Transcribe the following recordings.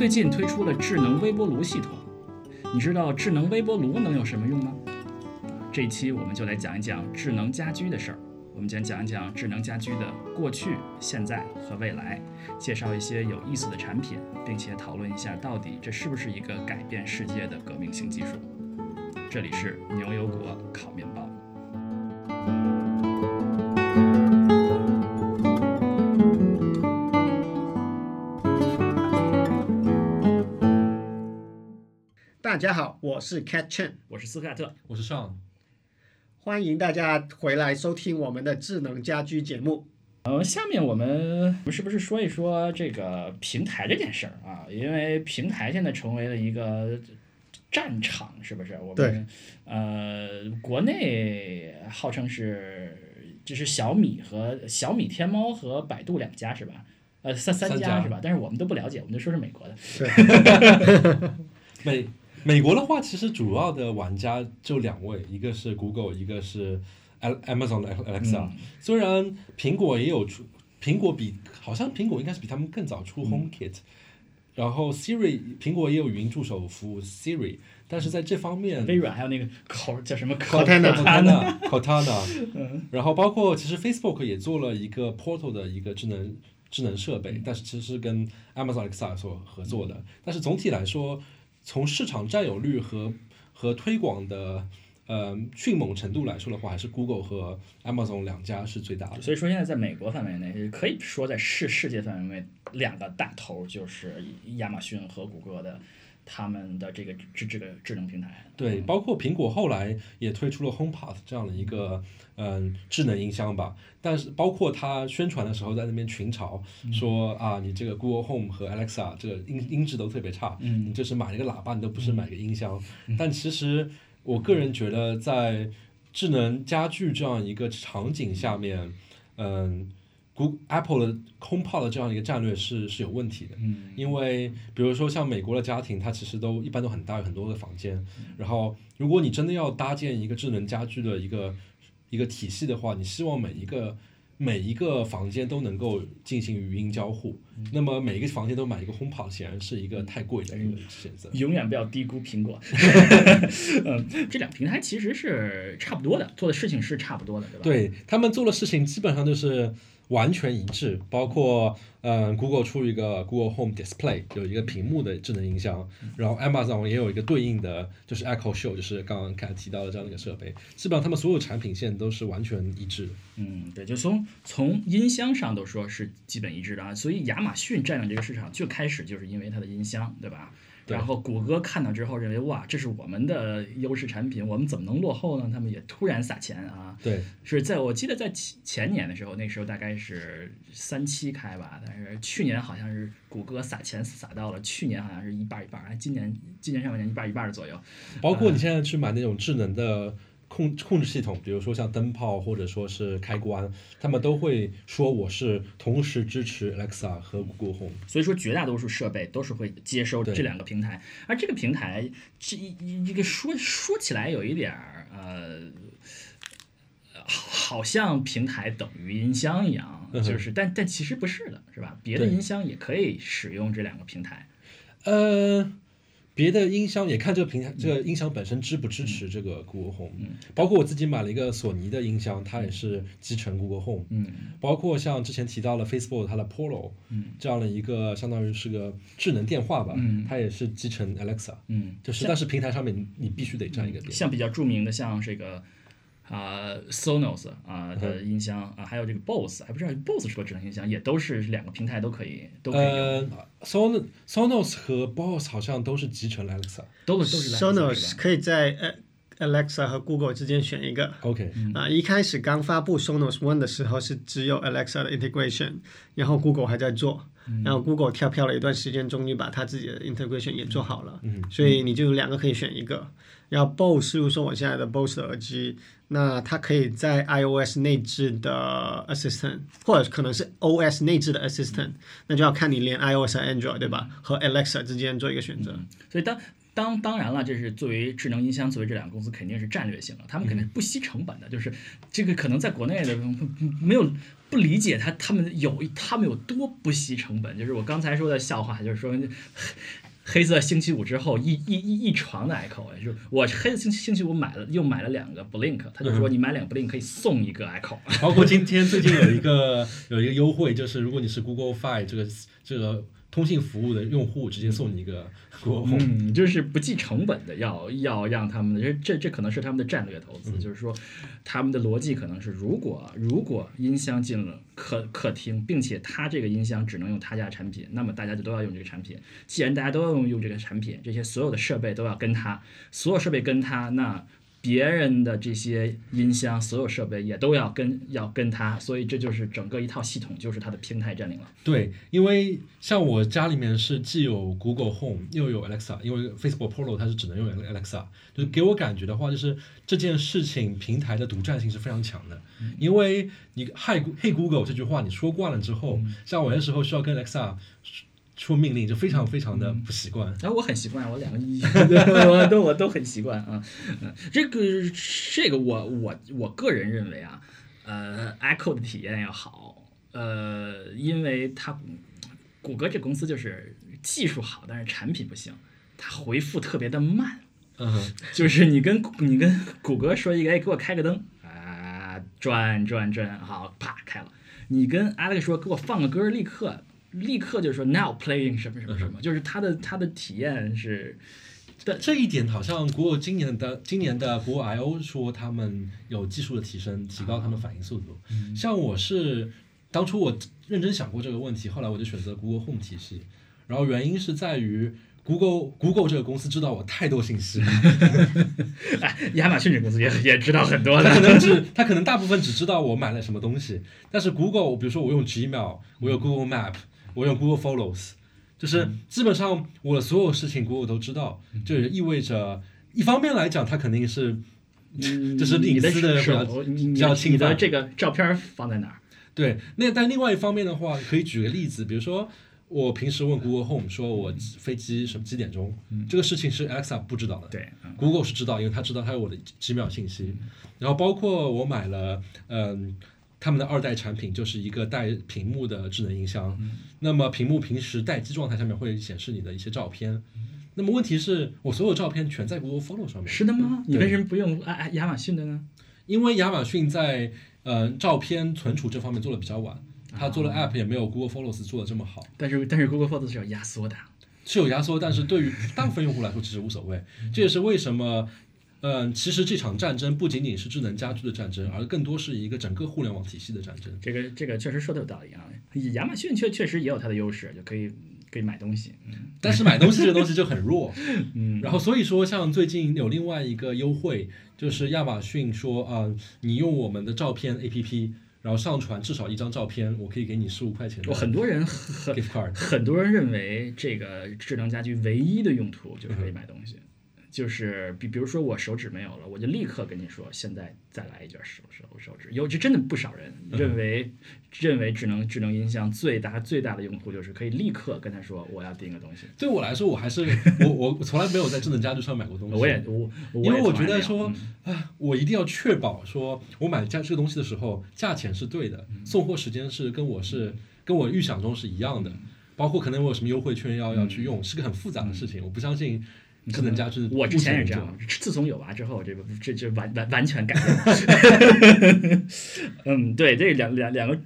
最近推出了智能微波炉系统，你知道智能微波炉能有什么用吗？这一期我们就来讲一讲智能家居的事儿。我们先讲一讲智能家居的过去、现在和未来，介绍一些有意思的产品，并且讨论一下到底这是不是一个改变世界的革命性技术。这里是牛油果烤面包。家好，我是 Cat Chen，我是斯凯特，我是尚。欢迎大家回来收听我们的智能家居节目。呃，下面我们我们是不是说一说这个平台这件事儿啊？因为平台现在成为了一个战场，是不是？我们呃，国内号称是就是小米和小米、天猫和百度两家是吧？呃，三三家是吧？但是我们都不了解，我们就说是美国的。对，美美国的话，其实主要的玩家就两位，一个是 Google，一个是 Amazon 的 Alexa。嗯。虽然苹果也有出，苹果比好像苹果应该是比他们更早出 HomeKit，、然后 Siri 苹果也有语音助手服务 Siri，但是在这方面微软还有那个口叫什么 Cortana Cortana Cortana，然后包括其实 Facebook 也做了一个 Portal 的一个智能智能设备，但是其实是跟 Amazon Alexa 所合作的。但是总体来说，从市场占有率和和推广的呃迅猛程度来说的话，还是 Google 和 Amazon 两家是最大的。所以说，现在在美国范围内，可以说在世世界范围内，两个大头就是亚马逊和谷歌的他们的这个智这个智能平台。对，包括苹果后来也推出了 HomePod 这样的一个嗯智能音箱吧，但是包括它宣传的时候在那边群嘲说啊，你这个 Google Home 和 Alexa 这个音音质都特别差，嗯你就是买了个喇叭，你都不是买个音箱。但其实我个人觉得，在智能家居这样一个场景下面，嗯。Google Apple 的 HomePod 的这样一个战略是是有问题的，嗯因为比如说像美国的家庭，它其实都一般都很大，有很多的房间。然后，如果你真的要搭建一个智能家居的一个一个体系的话，你希望每一个每一个房间都能够进行语音交互。那么每一个房间都买一个 HomePod，显然是一个太贵的一个选择。永远不要低估苹果。嗯，这两个平台其实是差不多的，做的事情是差不多的，对吧？对他们做的事情基本上就是完全一致，包括嗯，Google 出一个 Google Home Display，有一个屏幕的智能音箱，然后 Amazon 也有一个对应的，就是 Echo Show，就是刚刚看提到的这样的一个设备，基本上他们所有产品线都是完全一致的。嗯，对，就从从音箱上都说是基本一致的啊，所以亚马逊占领这个市场，最开始就是因为它的音箱，对吧？对然后谷歌看到之后认为，哇，这是我们的优势产品，我们怎么能落后呢？他们也突然撒钱啊，对，是在我记得在前前年的时候，那时候大概是三七开吧，但是去年好像是谷歌撒钱撒到了，去年好像是一半儿一半儿，哎，今年今年上半年一半儿一半儿左右。包括你现在去买那种智能的控控制系统，比如说像灯泡或者说是开关，他们都会说我是同时支持 Alexa 和 Google Home。所以说，绝大多数设备都是会接收这两个平台，而这个平台这一一一个说说起来有一点儿呃，好好像平台等于音箱一样，就是但但其实不是的，是吧？别的音箱也可以使用这两个平台。呃，别的音箱也看这个平台，这个音箱本身支不支持这个 Google Home。包括我自己买了一个索尼的音箱，它也是集成 Google Home。嗯。包括像之前提到了 Facebook 它的 Polo，嗯。这样的一个相当于是个智能电话吧，嗯。它也是集成 Alexa，嗯，就是但是平台上面你你必须得占一个点。像比较著名的，像这个啊、Sonos 啊、嗯的音箱啊，还有这个 Bose，还不知道 Bose 是不是智能音箱，也都是两个平台都可以都可以用，呃，Son Sonos 和 Bose 好像都是集成 Alexa。都是都是 Sonos 可以在呃 Alexa 和 Google 之间选一个。OK，啊，一开始刚发布 Sonos One 的时候是只有 Alexa 的 integration，然后 Google 还在做，然后 Google 跳票了一段时间，终于把它自己的 integration 也做好了，嗯所以你就有两个可以选一个。然后 Bose，例如说我现在的 Bose 的耳机，那它可以在 iOS 内置的 assistant，或者可能是 OS 内置的 assistant，那就要看你连 iOS 和 Android 对吧？和 Alexa 之间做一个选择。所以当当当然了，这是作为智能音箱，作为这两个公司肯定是战略性的，他们肯定是不惜成本的。就是这个可能在国内的 没有不理解他他们有他们有多不惜成本。就是我刚才说的笑话，就是说黑色星期五之后一一一一床的 Echo，就是我黑色星期星期五买了又买了两个 Blink，他就说你买两个 Blink 可以送一个 Echo。包括今天最近有一个有一个优惠，就是如果你是 Google Fi 这个这个。通信服务的用户直接送你一个 Google Home，嗯，就是不计成本的，要要让他们的这这这可能是他们的战略投资，就是说他们的逻辑可能是，如果如果音箱进了客客厅，并且他这个音箱只能用他家的产品，那么大家就都要用这个产品。既然大家都要用用这个产品，这些所有的设备都要跟他，所有设备跟他，那。别人的这些音箱，所有设备也都要跟要跟它，所以这就是整个一套系统，就是它的平台占领了。对，因为像我家里面是既有 Google Home 又有 Alexa，因为 Facebook Pro 它是只能用 Alexa，就是给我感觉的话，就是这件事情平台的独占性是非常强的。因为你 Hi Hey Google 这句话你说惯了之后，像我那时候需要跟 Alexa。出命令就非常非常的不习惯，然后我很习惯，我两个一 我都我都很习惯啊。这个这个我我我个人认为啊，呃，Echo 的体验要好，呃，因为它谷歌这公司就是技术好，但是产品不行，它回复特别的慢。嗯，就是你跟你跟谷歌说一个，哎，给我开个灯啊，转转转，好，啪开了。你跟 Alex 说，给我放个歌，立刻。立刻就说 now playing 什么什么什么，就是它的它的体验是，但这一点好像 Google 今年的今年的 Google I O 说他们有技术的提升，提高他们反应速度。像我是当初我认真想过这个问题，后来我就选择 Google Home 体系，然后原因是在于 Google Google 这个公司知道我太多信息，哎，亚马逊这公司也也知道很多，他可能只他可能大部分只知道我买了什么东西，但是 Google 比如说我用 Gmail，我有 Google Map。我用 Google Follows，就是基本上我的所有事情 Google 都知道，就意味着一方面来讲，它肯定是，就是隐私的比较比较侵犯。这个照片放在哪儿？对，那但另外一方面的话，可以举个例子，比如说我平时问 Google Home 说我飞机什么几点钟，这个事情是 Alexa 不知道的，对，Google 是知道，因为他知道他有我的几秒信息，然后包括我买了嗯。他们的二代产品就是一个带屏幕的智能音箱，那么屏幕平时待机状态下面会显示你的一些照片，那么问题是我所有照片全在 Google Photo 上面。是的吗？你为什么不用啊啊亚马逊的呢？因为亚马逊在呃照片存储这方面做的比较晚，它做了 App 也没有 Google Photos 做的这么好。但是但是 Google Photos 是有压缩的，是有压缩，但是对于大部分用户来说其实无所谓。这也是为什么。嗯，其实这场战争不仅仅是智能家居的战争，而更多是一个整个互联网体系的战争。这个这个确实说的有道理啊。亚马逊确确实也有它的优势，就可以可以买东西。嗯，但是买东西这个东西就很弱。嗯，然后所以说，像最近有另外一个优惠，就是亚马逊说啊，你用我们的照片 APP，然后上传至少一张照片，我可以给你十五块钱。很多人很很多人认为这个智能家居唯一的用途就是可以买东西。就是比比如说我手指没有了，我就立刻跟你说，现在再来一卷手手手指。有就真的不少人认为认为智能智能音箱最大最大的用途就是可以立刻跟他说我要订个东西。对我来说，我还是我我从来没有在智能家居上买过东西。我也我因为我觉得说啊，我一定要确保说我买家这个东西的时候价钱是对的，送货时间是跟我是跟我预想中是一样的，包括可能我有什么优惠券要要去用，是个很复杂的事情。我不相信。智能家是，我之前也这样。自从有娃之后，这个这这完完完全改变。嗯，对，这两两两个，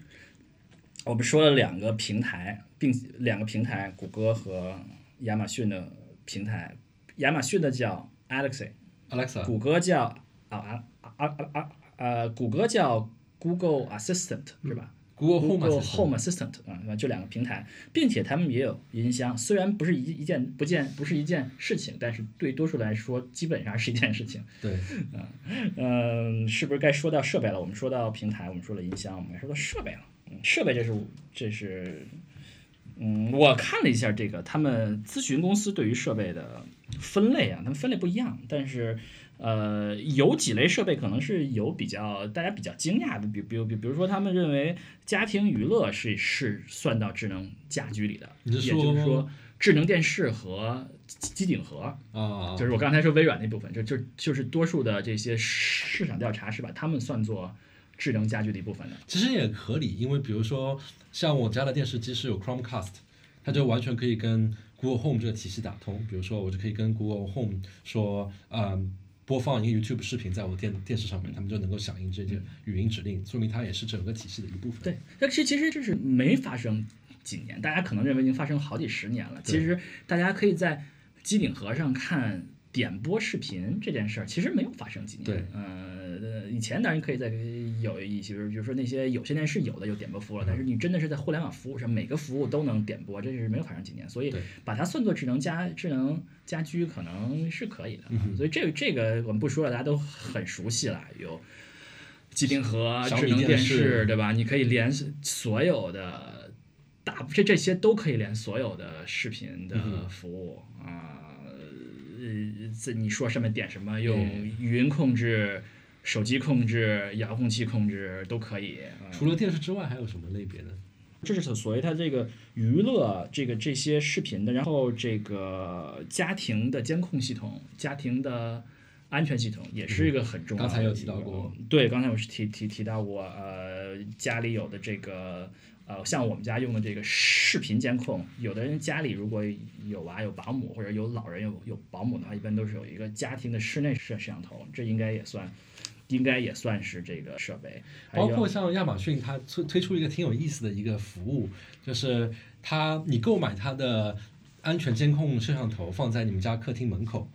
我们说了两个平台，并两个平台，谷歌和亚马逊的平台。亚马逊的叫 Alexa，Alexa，谷歌叫啊啊啊啊啊呃，谷歌叫 Google Assistant 是吧？Google Home Assistant 啊，就两个平台，并且他们也有音箱，虽然不是一一件不见不是一件事情，但是对多数来说基本上是一件事情。对，嗯嗯，是不是该说到设备了？我们说到平台，我们说了音箱，我们该说到设备了。设备这是这是，嗯，我看了一下这个他们咨询公司对于设备的分类啊，他们分类不一样，但是。呃，有几类设备可能是有比较大家比较惊讶的，比比如比比如说，他们认为家庭娱乐是是算到智能家居里的，也就是说，智能电视和机顶盒，啊，就是我刚才说微软那部分，就就就是多数的这些市场调查是把它们算作智能家居的一部分的。其实也合理，因为比如说像我家的电视机是有 Chromecast，它就完全可以跟 Google Home 这个体系打通。比如说，我就可以跟 Google Home 说，嗯，播放一个 YouTube 视频在我的电电视上面，他们就能够响应这些语音指令，说明它也是整个体系的一部分。对，但其其实这是没发生几年，大家可能认为已经发生好几十年了。其实大家可以在机顶盒上看点播视频这件事儿，其实没有发生几年。对呃，以前当然可以在有一些，比如说那些有线电视有的有点播服务了，但是你真的是在互联网服务上，每个服务都能点播，这是没有发生几年。所以把它算作智能家智能家居可能是可以的。嗯所以这个这个我们不说了，大家都很熟悉了，有。机顶盒、智能电视视，对吧？你可以连所有的大这这些都可以连所有的视频的嗯服务啊。呃，这你说上面点什么，用嗯语音控制、手机控制、遥控器控制都可以。啊除了电视之外，还有什么类别呢？这是所谓它这个娱乐这个这些视频的，然后这个家庭的监控系统、家庭的安全系统也是一个很重要。刚才有提到过对，刚才我是提提提到过呃家里有的这个呃像我们家用的这个视频监控，有的人家里如果有娃有保姆或者有老人有有保姆的话，一般都是有一个家庭的室内摄摄像头，这应该也算。应该也算是这个设备，包括像亚马逊，它推推出一个挺有意思的一个服务，就是它你购买它的安全监控摄像头放在你们家客厅门口，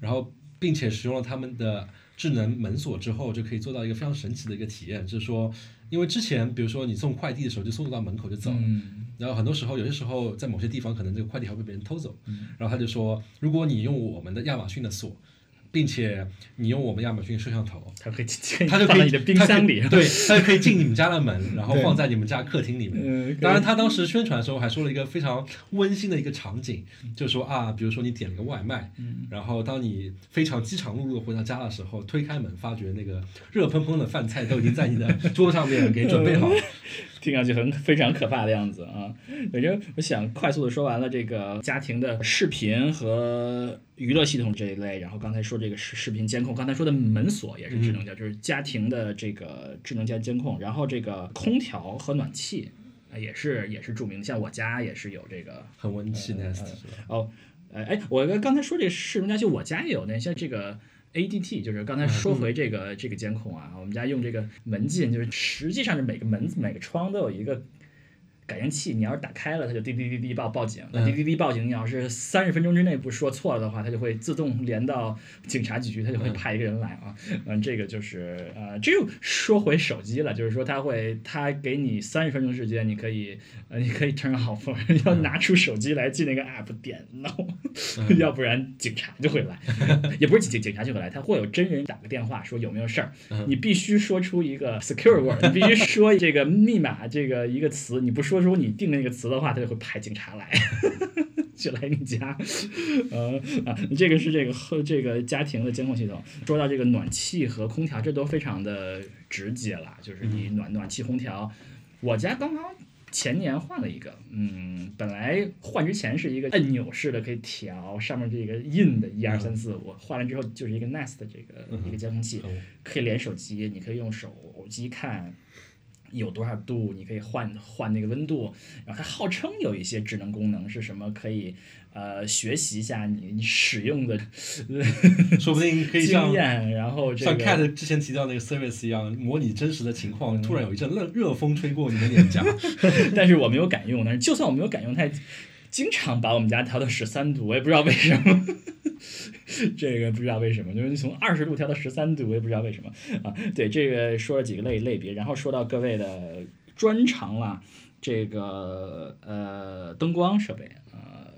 然后并且使用了他们的智能门锁之后，就可以做到一个非常神奇的一个体验，就是说，因为之前比如说你送快递的时候就送到门口就走了。嗯然后很多时候，有些时候在某些地方，可能这个快递还会被别人偷走。嗯然后他就说，如果你用我们的亚马逊的锁，并且你用我们亚马逊摄像头，它可以可它就可以你的冰箱里。对，它就可以进你们家的门，然后放在你们家客厅里面。嗯，当然，他当时宣传的时候还说了一个非常温馨的一个场景，就说啊，比如说你点了个外卖，嗯然后当你非常饥肠辘辘回到家的时候，推开门，发觉那个热喷喷的饭菜都已经在你的桌上面给准备好了。听上去很非常可怕的样子啊！反正我想快速的说完了这个家庭的视频和娱乐系统这一类，然后刚才说这个视视频监控，刚才说的门锁也是智能家，就是家庭的这个智能家监控，然后这个空调和暖气。啊也是也是著名的，像我家也是有这个 很温馨呃呃是吧？哦，呃，哎，我刚才说这个智能家居，我家也有那像这个 ADT，就是刚才说回这个、这个监控啊，我们家用这个门禁，就是实际上是每个门每个窗都有一个。感应器，你要是打开了，它就滴滴滴滴报报警。那滴滴滴报警，你要是三十分钟之内不说错了的话，它就会自动连到警察局，它就会派一个人来啊。嗯，这个就是呃，这又说回手机了，就是说它会，它给你三十分钟时间，你可以呃，你可以 turn off，要拿出手机来进那个 app 点 no，、要不然警察就会来，也不是警警察就会来，他会有真人打个电话说有没有事儿，你必须说出一个 secure word，你必须说这个密码这个一个词，你不说出你定那个词的话，他就会派警察来。就来你家，呃啊，这个是这个和这个家庭的监控系统。说到这个暖气和空调，这都非常的直接了，就是你暖暖气、空调，我家刚刚前年换了一个，嗯，本来换之前是一个按钮式的，可以调上面这个印的一二三四五，换了之后就是一个 Nest 的这个一个监控器，可以连手机，你可以用手机看。有多少度，你可以换换那个温度，然后它号称有一些智能功能是什么，可以呃学习一下你你使用的 说不定可以经像验，然后这像个 Cat 之前提到那个 service 一样，模拟真实的情况，突然有一阵热热风吹过你的脸颊，但是我没有敢用，但是就算我没有敢用，它也经常把我们家调到十三度，我也不知道为什么。这个不知道为什么，就是从二十度调到十三度，我也不知道为什么啊。对，这个说了几个类类别，然后说到各位的专长了，这个呃灯光设备呃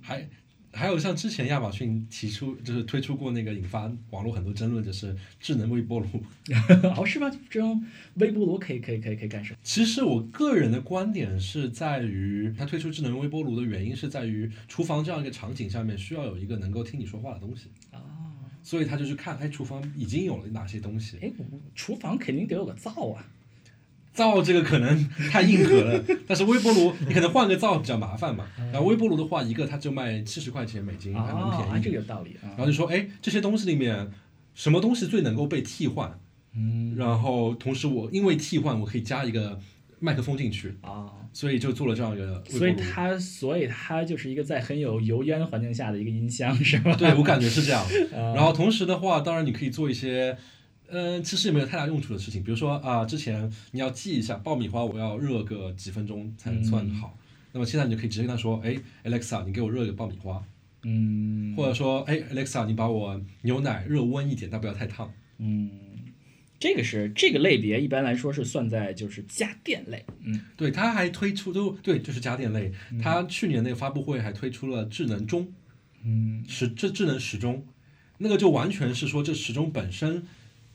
还还有像之前亚马逊提出就是推出过那个引发网络很多争论，就是智能微波炉。哦是吗？这种微波炉可以可以可以可以干什么？其实我个人的观点是在于，它推出智能微波炉的原因是在于厨房这样一个场景下面需要有一个能够听你说话的东西，哦，所以他就去看，哎，厨房已经有了哪些东西。哎，厨房肯定得有个灶啊。灶这个可能太硬核了，但是微波炉你可能换个灶比较麻烦嘛。然后微波炉的话，一个它就卖七十块钱美金，还蛮哦，便宜。这个有道理啊然。后就说，哎，这些东西里面什么东西最能够被替换？嗯然后同时我因为替换，我可以加一个麦克风进去，啊，所以就做了这样一个所以。它所以它就是一个在很有油烟环境下的一个音箱，是吧？对我感觉是这样。啊 然后同时的话，当然你可以做一些，呃，其实也没有太大用处的事情，比如说啊，之前你要记一下爆米花，我要热个几分钟才能算好。那么现在你就可以直接跟他说，哎，Alexa，你给我热一个爆米花，嗯。或者说，哎，Alexa，你把我牛奶热温一点，但不要太烫。嗯，这个是这个类别一般来说是算在就是家电类，嗯。对，它还推出都对，就是家电类。它去年那个发布会还推出了智能钟，嗯。时这智能时钟，那个就完全是说这时钟本身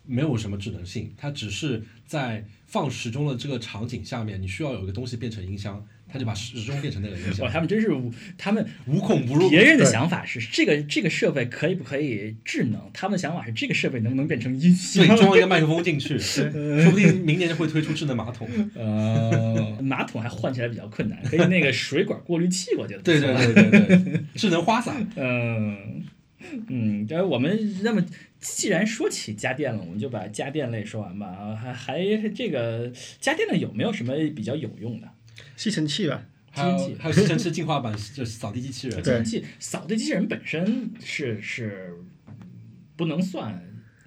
没有什么智能性，它只是在放时钟的这个场景下面，你需要有一个东西变成音箱，它就把时钟变成那个音哇，箱，他们真是无他们无孔不入。别人的想法是这个这个设备可以不可以智能，他们的想法是这个设备能不能变成音箱对，。装一个 麦克风进去，说不定明年就会推出智能马桶。呃，马桶还换起来比较困难，可以那个水管过滤器，我觉得对对对对对，智能花洒。嗯嗯，但是我们那么既然说起家电了，我们就把家电类说完吧。啊，还还这个家电类有没有什么比较有用的？吸尘器吧，还有还有吸尘器进化版，就是扫地机器人。吸尘器扫地机器人本身是是不能算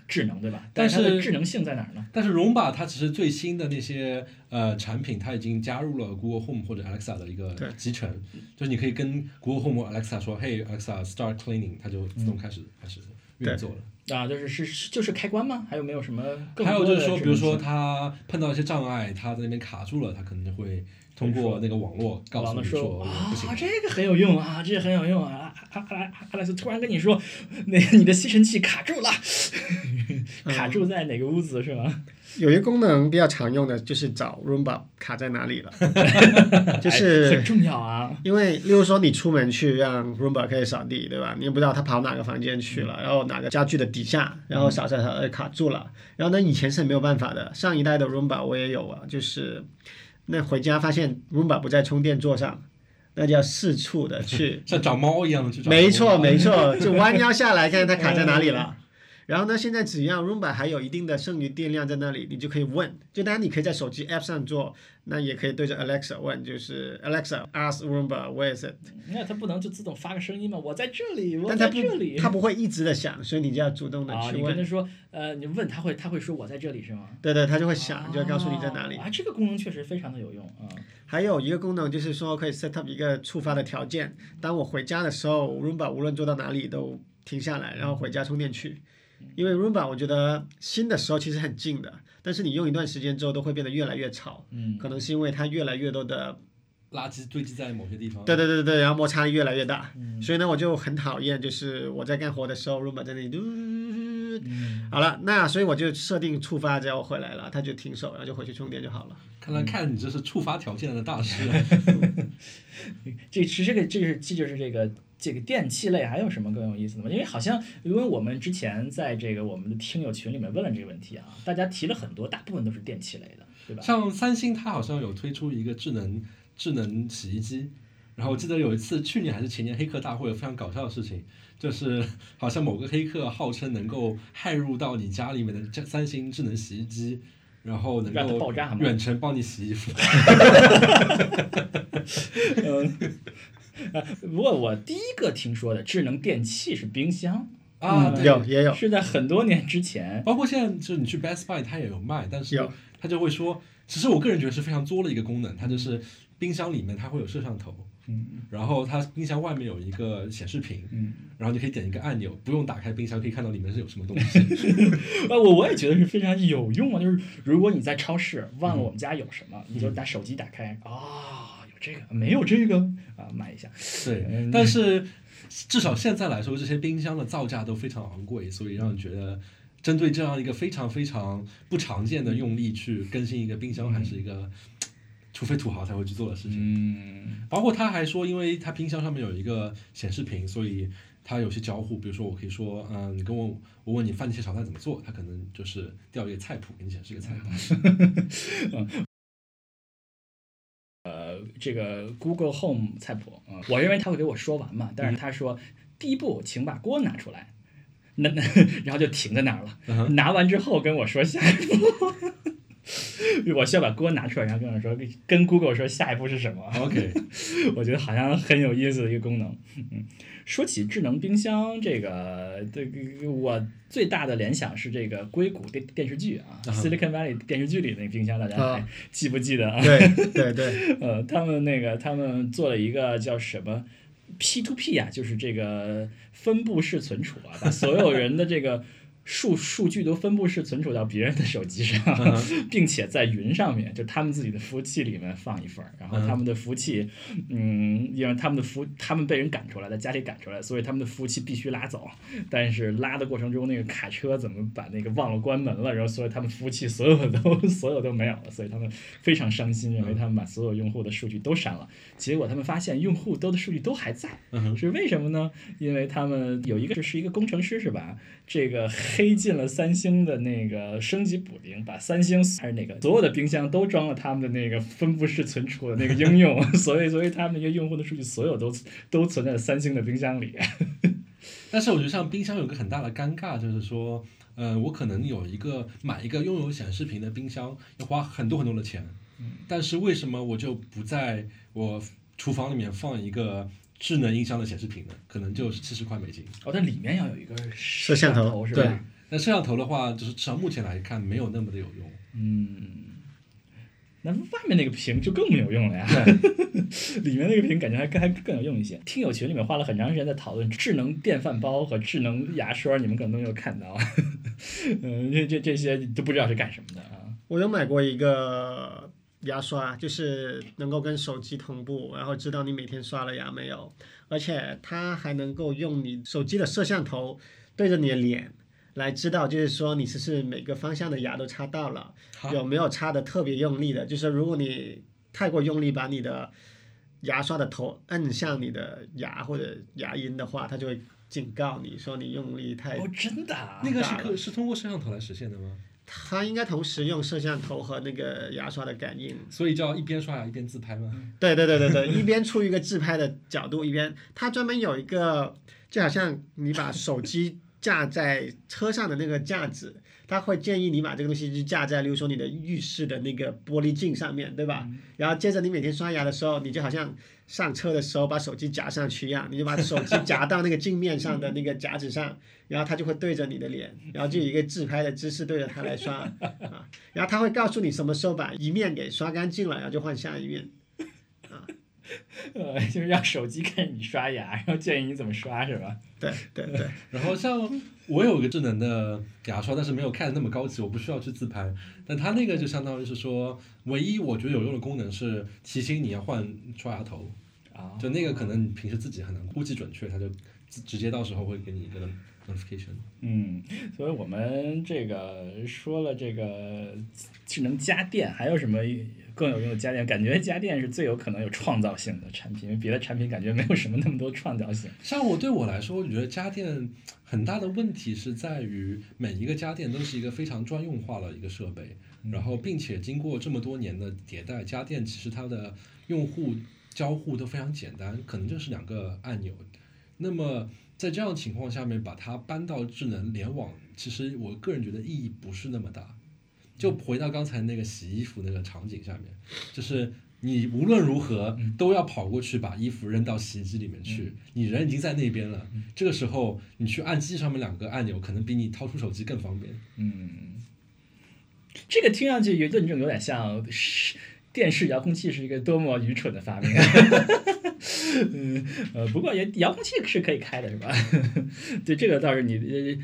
智能对吧？但是它的智能性在哪儿呢？但是荣把它其实最新的那些呃产品，它已经加入了 Google Home 或者 Alexa 的一个对集成，就是你可以跟 Google Home 或 Alexa 说，嘿 Alexa start cleaning，它就自动开始、开始运作了。啊，就是是是就是开关吗？还有没有什么更还有就是说，比如说它碰到一些障碍，它在那边卡住了，它可能就会通过那个网络告诉你说啊，。这个很有用啊，这个很有用啊！阿阿阿阿莱斯突然跟你说，那个你的吸尘器卡住了，卡住在哪个屋子是吗？有一个功能比较常用的就是找 Roomba 卡在哪里了，就哎是很重要啊。因为，例如说你出门去让 Roomba 可以扫地，对吧？你也不知道他跑哪个房间去了，然后哪个家具的底下，然后扫扫扫呃卡住了。然后呢，以前是没有办法的。上一代的 Roomba 我也有啊，就是那回家发现 Roomba 不在充电座上，那就要四处的去像找猫一样的去找。没错，没错，就弯腰下来看它卡在哪里了。然后呢，现在只要 Roomba 还有一定的剩余电量在那里，你就可以问。就当然你可以在手机 App 上做，那也可以对着 Alexa 问，就是 Alexa ask Roomba where is it？那它不能就自动发个声音吗？我在这里，我但在这里。它不会一直的响，所以你就要主动的啊，去问。你跟他说，呃，你问他会，他会说我在这里是吗？对对，它就会响，就会告诉你在哪里。啊，这个功能确实非常的有用啊。还有一个功能就是说可以 set up 一个触发的条件，当我回家的时候，Roomba 无论做到哪里都停下来，然后回家充电去。因为 Roomba 我觉得新的时候其实很静的，但是你用一段时间之后都会变得越来越吵，嗯，可能是因为它越来越多的，垃圾堆积在某些地方。对对对对对，然后摩擦力越来越大，嗯所以呢我就很讨厌，就是我在干活的时候，Roomba 在那里嘟。嗯好了，那所以我就设定触发，只要我回来了，它就停手，然后就回去充电就好了。看来看你这是触发条件的大师。这其实这个这是这就是这个这个电器类还有什么更有意思的吗？因为好像因为我们之前在这个我们的听友群里面问了这个问题啊，大家提了很多，大部分都是电器类的，对吧？像三星，它好像有推出一个智能智能洗衣机。然后我记得有一次，去年还是前年黑客大会有非常搞笑的事情，就是 好像某个黑客号称能够骇入到你家里面的这三星智能洗衣机，然后能够爆炸吗远程帮你洗衣服。嗯，啊 不过我第一个听说的智能电器是冰箱。啊，有也有，是在很多年之前。包括现在就是你去 Best Buy 它也有卖，但是它就会说，其实我个人觉得是非常作的一个功能，它就是冰箱里面它会有摄像头，嗯。然后它冰箱外面有一个显示屏，嗯，然后你可以点一个按钮，不用打开冰箱，可以看到里面是有什么东西。啊，我我也觉得是非常有用啊。就是如果你在超市忘了我们家有什么，你就拿手机打开。啊、有这个没有这个啊，买一下。对嗯，但是至少现在来说，这些冰箱的造价都非常昂贵，所以让人觉得。针对这样一个非常非常不常见的用力去更新一个冰箱，还是一个，除非土豪才会去做的事情。嗯包括他还说，因为他冰箱上面有一个显示屏，所以他有些交互，比如说我可以说，嗯，你跟我我问你番茄炒蛋怎么做，他可能就是调一个菜谱给你显示一个菜单。这个 Google Home 菜谱啊、我认为他会给我说完嘛，但是他说、第一步，请把锅拿出来。那那，然后就停在那儿了。嗯拿完之后跟我说下一步，我需要把锅拿出来，然后跟我说，跟 Google 说下一步是什么。OK，我觉得好像很有意思的一个功能。嗯，说起智能冰箱，这个这个我最大的联想是这个硅谷电电视剧啊，Silicon Valley 电视剧里那个冰箱，大家还啊记不记得啊？对对对，呃，他们那个他们做了一个叫什么 P to P 啊，就是这个分布式存储啊，把所有人的这个数数据都分布式存储到别人的手机上，并且在云上面，就他们自己的服务器里面放一份儿，然后他们的服务器，嗯，因为他们的服他们被人赶出来，在家里赶出来，所以他们的服务器必须拉走，但是拉的过程中那个卡车怎么把那个忘了关门了，然后所以他们服务器所有的都 所有都没有了，所以他们非常伤心，认为他们把所有用户的数据都删了，结果他们发现用户都的数据都还在，是为什么呢？因为他们有一个是一个工程师是吧？这个黑进了三星的那个升级补丁，把三星还是哪个所有的冰箱都装了他们的那个分布式存储的那个应用，所以所以他们那些用户的数据所有都都存在三星的冰箱里。但是我觉得像冰箱有个很大的尴尬，就是说，呃，我可能有一个买一个拥有显示屏的冰箱，要花很多很多的钱，但是为什么我就不在我厨房里面放一个智能音箱的显示屏呢？可能就是七十块美金。哦，它里面要有一个摄像头是吧？那摄像头的话，就是至少目前来看没有那么的有用。嗯，那外面那个屏就更没有用了呀。里面那个屏感觉还更还更有用一些。听友群里面花了很长时间在讨论智能电饭煲和智能牙刷，你们可能都没有看到。嗯，这这这些都不知道是干什么的啊。我有买过一个牙刷，就是能够跟手机同步，然后知道你每天刷了牙没有，而且它还能够用你手机的摄像头对着你的脸。来知道，就是说你是不是每个方向的牙都插到了，有没有插的特别用力的？就是如果你太过用力把你的牙刷的头摁向你的牙或者牙龈的话，它就会警告你说你用力太哦，真的、啊？那个是可是通过摄像头来实现的吗？它应该同时用摄像头和那个牙刷的感应。所以叫一边刷牙一边自拍吗？对对对对对，一边出一个自拍的角度，一边它专门有一个，就好像你把手机架在车上的那个架子，它会建议你把这个东西就架在，比如说你的浴室的那个玻璃镜上面，对吧？然后接着你每天刷牙的时候，你就好像上车的时候把手机夹上去一样，你就把手机夹到那个镜面上的那个夹子上，然后它就会对着你的脸，然后就有一个自拍的姿势对着它来刷啊，然后它会告诉你什么时候把一面给刷干净了，然后就换下一面。呃，就是让手机看你刷牙，然后建议你怎么刷，是吧？对对对，然后像我有一个智能的牙刷，但是没有看的那么高级，我不需要去自拍。但它那个就相当于是说，唯一我觉得有用的功能是提醒你要换刷牙头，啊，就那个可能你平时自己很难估计准确，它就直直接到时候会给你一个 notification。嗯，所以我们这个说了这个智能家电，还有什么更有用的家电？感觉家电是最有可能有创造性的产品，因为别的产品感觉没有什么那么多创造性。像我对我来说，我觉得家电很大的问题是在于每一个家电都是一个非常专用化的一个设备，然后并且经过这么多年的迭代，家电其实它的用户交互都非常简单，可能就是两个按钮。那么在这样的情况下面，把它搬到智能联网，其实我个人觉得意义不是那么大。就回到刚才那个洗衣服那个场景下面，就是你无论如何都要跑过去把衣服扔到洗衣机里面去，你人已经在那边了，这个时候你去按机上面两个按钮，可能比你掏出手机更方便。嗯，这个听上去有论证有点像是电视遥控器是一个多么愚蠢的发明。嗯，呃，不过也遥控器是可以开的，是吧？对，这个倒是你。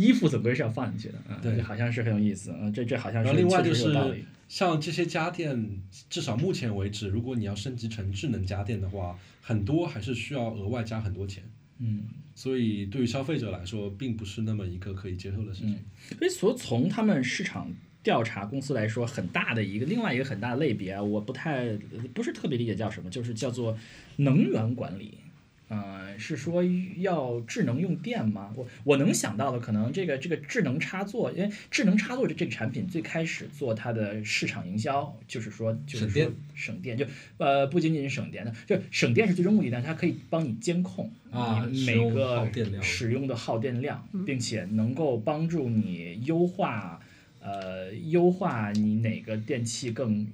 呃衣服总归是要放进去的，啊、对这好像是很有意思，啊，这这好像是然后另外确就是。像这些家电，至少目前为止，如果你要升级成智能家电的话，很多还是需要额外加很多钱。嗯，所以对于消费者来说，并不是那么一个可以接受的事情。所以所从他们市场调查公司来说，很大的一个另外一个很大的类别啊，我不太不是特别理解叫什么，就是叫做能源管理。呃，是说要智能用电吗？我我能想到的可能这个这个智能插座，因为智能插座这这个产品最开始做它的市场营销，就是说就是说省电省电，就呃不仅仅是省电的，就省电是最终目的，但是它可以帮你监控啊你使用每个耗电量使用的耗电量，并且能够帮助你优化呃优化你哪个电器更。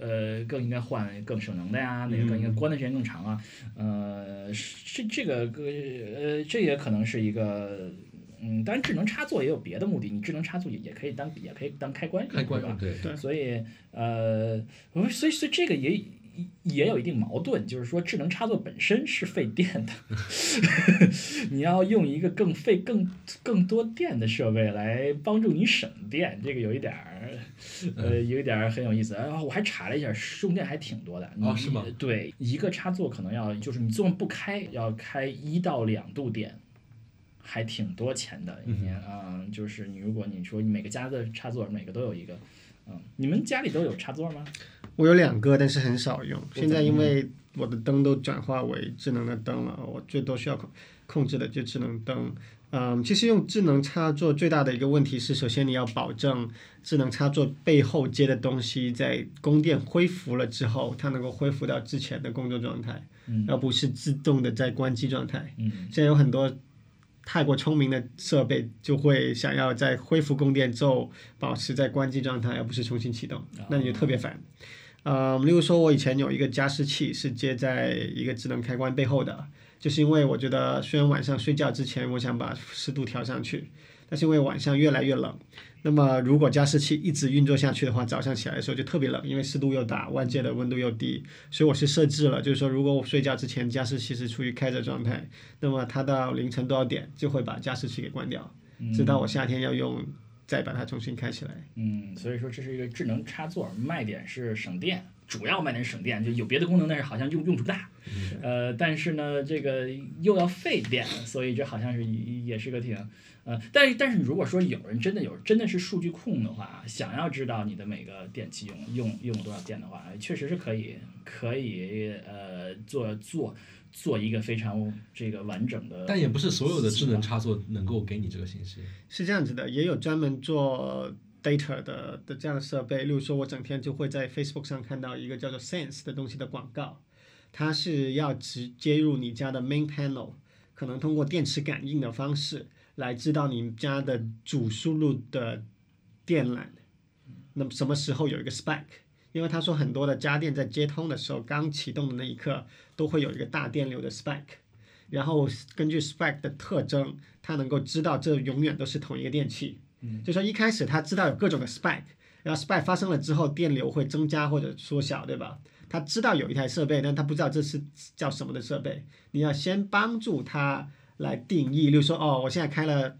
呃，更应该换更省能的呀，那个更应该关的时间更长啊？呃，是这这个呃，这也可能是一个，嗯，当然智能插座也有别的目的，你智能插座也也可以当也可以当开关用，开关对吧？对对所以呃，我所以所以这个也也有一定矛盾，就是说智能插座本身是费电的，你要用一个更费更更多电的设备来帮助你省电，这个有一点儿呃有一点儿很有意思。然后我还查了一下，用电还挺多的。你哦是吗？对，一个插座可能要就是你做不开，要开一到两度电。还挺多钱的，一年啊、就是你如果你说每个家的插座每个都有一个，嗯，你们家里都有插座吗？我有两个，但是很少用。现在因为我的灯都转化为智能的灯了，我最多需要控控制的就智能灯。嗯，其实用智能插座最大的一个问题是，首先你要保证智能插座背后接的东西在供电恢复了之后，它能够恢复到之前的工作状态，嗯而不是自动的在关机状态。嗯现在有很多太过聪明的设备，就会想要在恢复供电之后保持在关机状态，而不是重新启动，那你就特别烦。呃，例如说，我以前有一个加湿器是接在一个智能开关背后的，就是因为我觉得虽然晚上睡觉之前我想把湿度调上去，但是因为晚上越来越冷，那么如果加湿器一直运作下去的话，早上起来的时候就特别冷，因为湿度又大，外界的温度又低，所以我是设置了，就是说如果我睡觉之前加湿器是处于开着状态，那么它到凌晨多少点就会把加湿器给关掉，直到我夏天要用再把它重新开起来。嗯，所以说这是一个智能插座，卖点是省电，主要卖点是省电，就有别的功能，但是好像用用处不大。呃，但是呢，这个又要费电，所以这好像是也是个挺。呃，但是但是如果说有人真的有真的是数据控的话，想要知道你的每个电器用用用了多少电的话，确实是可以可以呃做做做一个非常这个完整的。但也不是所有的智能插座能够给你这个信息。是这样子的，也有专门做 data 的的这样的设备，例如说，我整天就会在 Facebook 上看到一个叫做 Sense 的东西的广告，它是要直接入你家的 main panel，可能通过电池感应的方式来知道你家的主输入的电缆，那么什么时候有一个 spike。因为他说很多的家电在接通的时候，刚启动的那一刻都会有一个大电流的 spike，然后根据 spike 的特征，它能够知道这永远都是同一个电器。嗯，就说一开始他知道有各种的 spike，然后 spike 发生了之后，电流会增加或者缩小，对吧？他知道有一台设备，但他不知道这是叫什么的设备。你要先帮助他来定义，例如说，哦，我现在开了。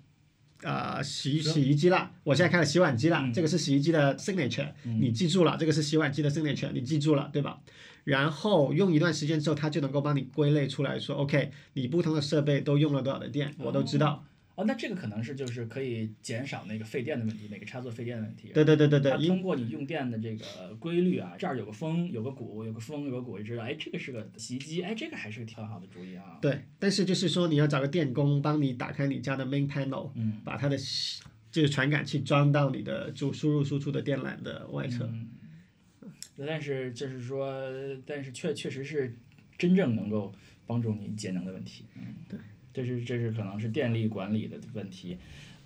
呃，洗洗衣机了，我现在开了洗碗机了，这个是洗衣机的 signature，、你记住了，这个是洗碗机的 signature，你记住了，对吧？然后用一段时间之后，它就能够帮你归类出来说，OK，你不同的设备都用了多少的电，我都知道。哦，那这个可能是就是可以减少那个费电的问题，每个插座费电的问题。对对对对对它，通过你用电的这个规律啊，这儿有个风，有个鼓，有个风，有个鼓，就知道，哎，这个是个洗衣机，哎，这个还是个挺好的主意啊。对，但是就是说你要找个电工帮你打开你家的 main panel，嗯，把它的吸就是传感器装到你的主输入输出的电缆的外侧。嗯但是就是说，但是确确实是真正能够帮助你节能的问题。嗯，对，这是这是可能是电力管理的问题。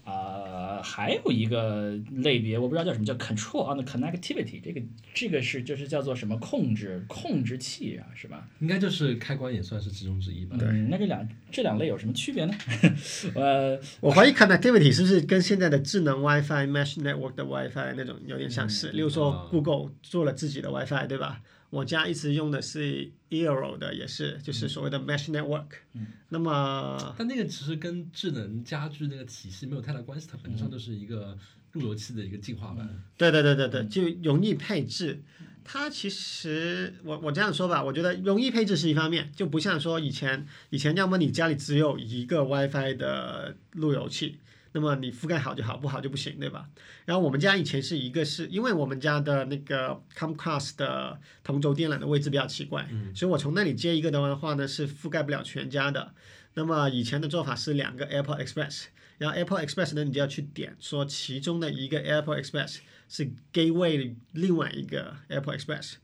啊、还有一个类别，我不知道叫什么，叫 control on the connectivity，这个这个是就是叫做什么控制控制器啊，是吧？应该就是开关也算是其中之一吧。嗯，那这两这两类有什么区别呢？呃，我怀疑 connectivity 是不是跟现在的智能 WiFi mesh network 的 WiFi 那种有点相似？例如说啊 Google 做了自己的 WiFi，对吧？我家一直用的是 Eero 的，也是就是所谓的 mesh network。嗯那么但那个其实跟智能家居那个体系没有太大关系，它本质上就是一个路由器的一个进化版。对对对对对，就容易配置。它其实我我这样说吧，我觉得容易配置是一方面，就不像说以前以前要么你家里只有一个 WiFi 的路由器，那么你覆盖好就好，不好就不行，对吧？然后我们家以前是一个是因为我们家的那个 Comcast 的同轴电缆的位置比较奇怪，所以我从那里接一个的话呢是覆盖不了全家的。那么以前的做法是两个 Apple Express，然后 Apple Express 呢你就要去点说其中的一个 Apple Express 是 gateway 另外一个 Apple Express。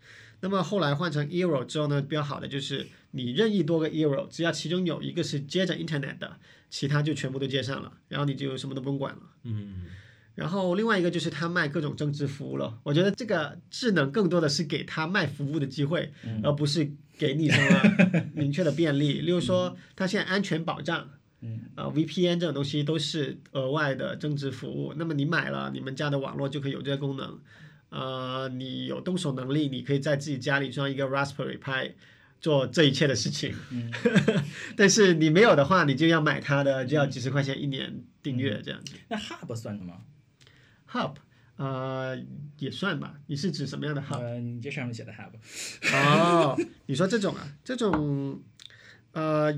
那么后来换成 Eero 之后呢，比较好的就是你任意多个 Eero，只要其中有一个是接着 Internet 的，其他就全部都接上了，然后你就什么都不用管了。嗯，然后另外一个就是他卖各种增值服务了，我觉得这个智能更多的是给他卖服务的机会，而不是给你什么 明确的便利。例如说，他现在安全保障。嗯，啊，VPN 这种东西都是额外的增值服务。那么你买了，你们家的网络就可以有这个功能。呃，你有动手能力，你可以在自己家里装一个 Raspberry Pi 做这一切的事情。嗯 但是你没有的话，你就要买它的，就要几十块钱一年订阅这样子。那 Hub 算什么？Hub，呃，也算吧。你是指什么样的 Hub？呃，你这上面写的 Hub，哦，你说这种啊，这种，呃，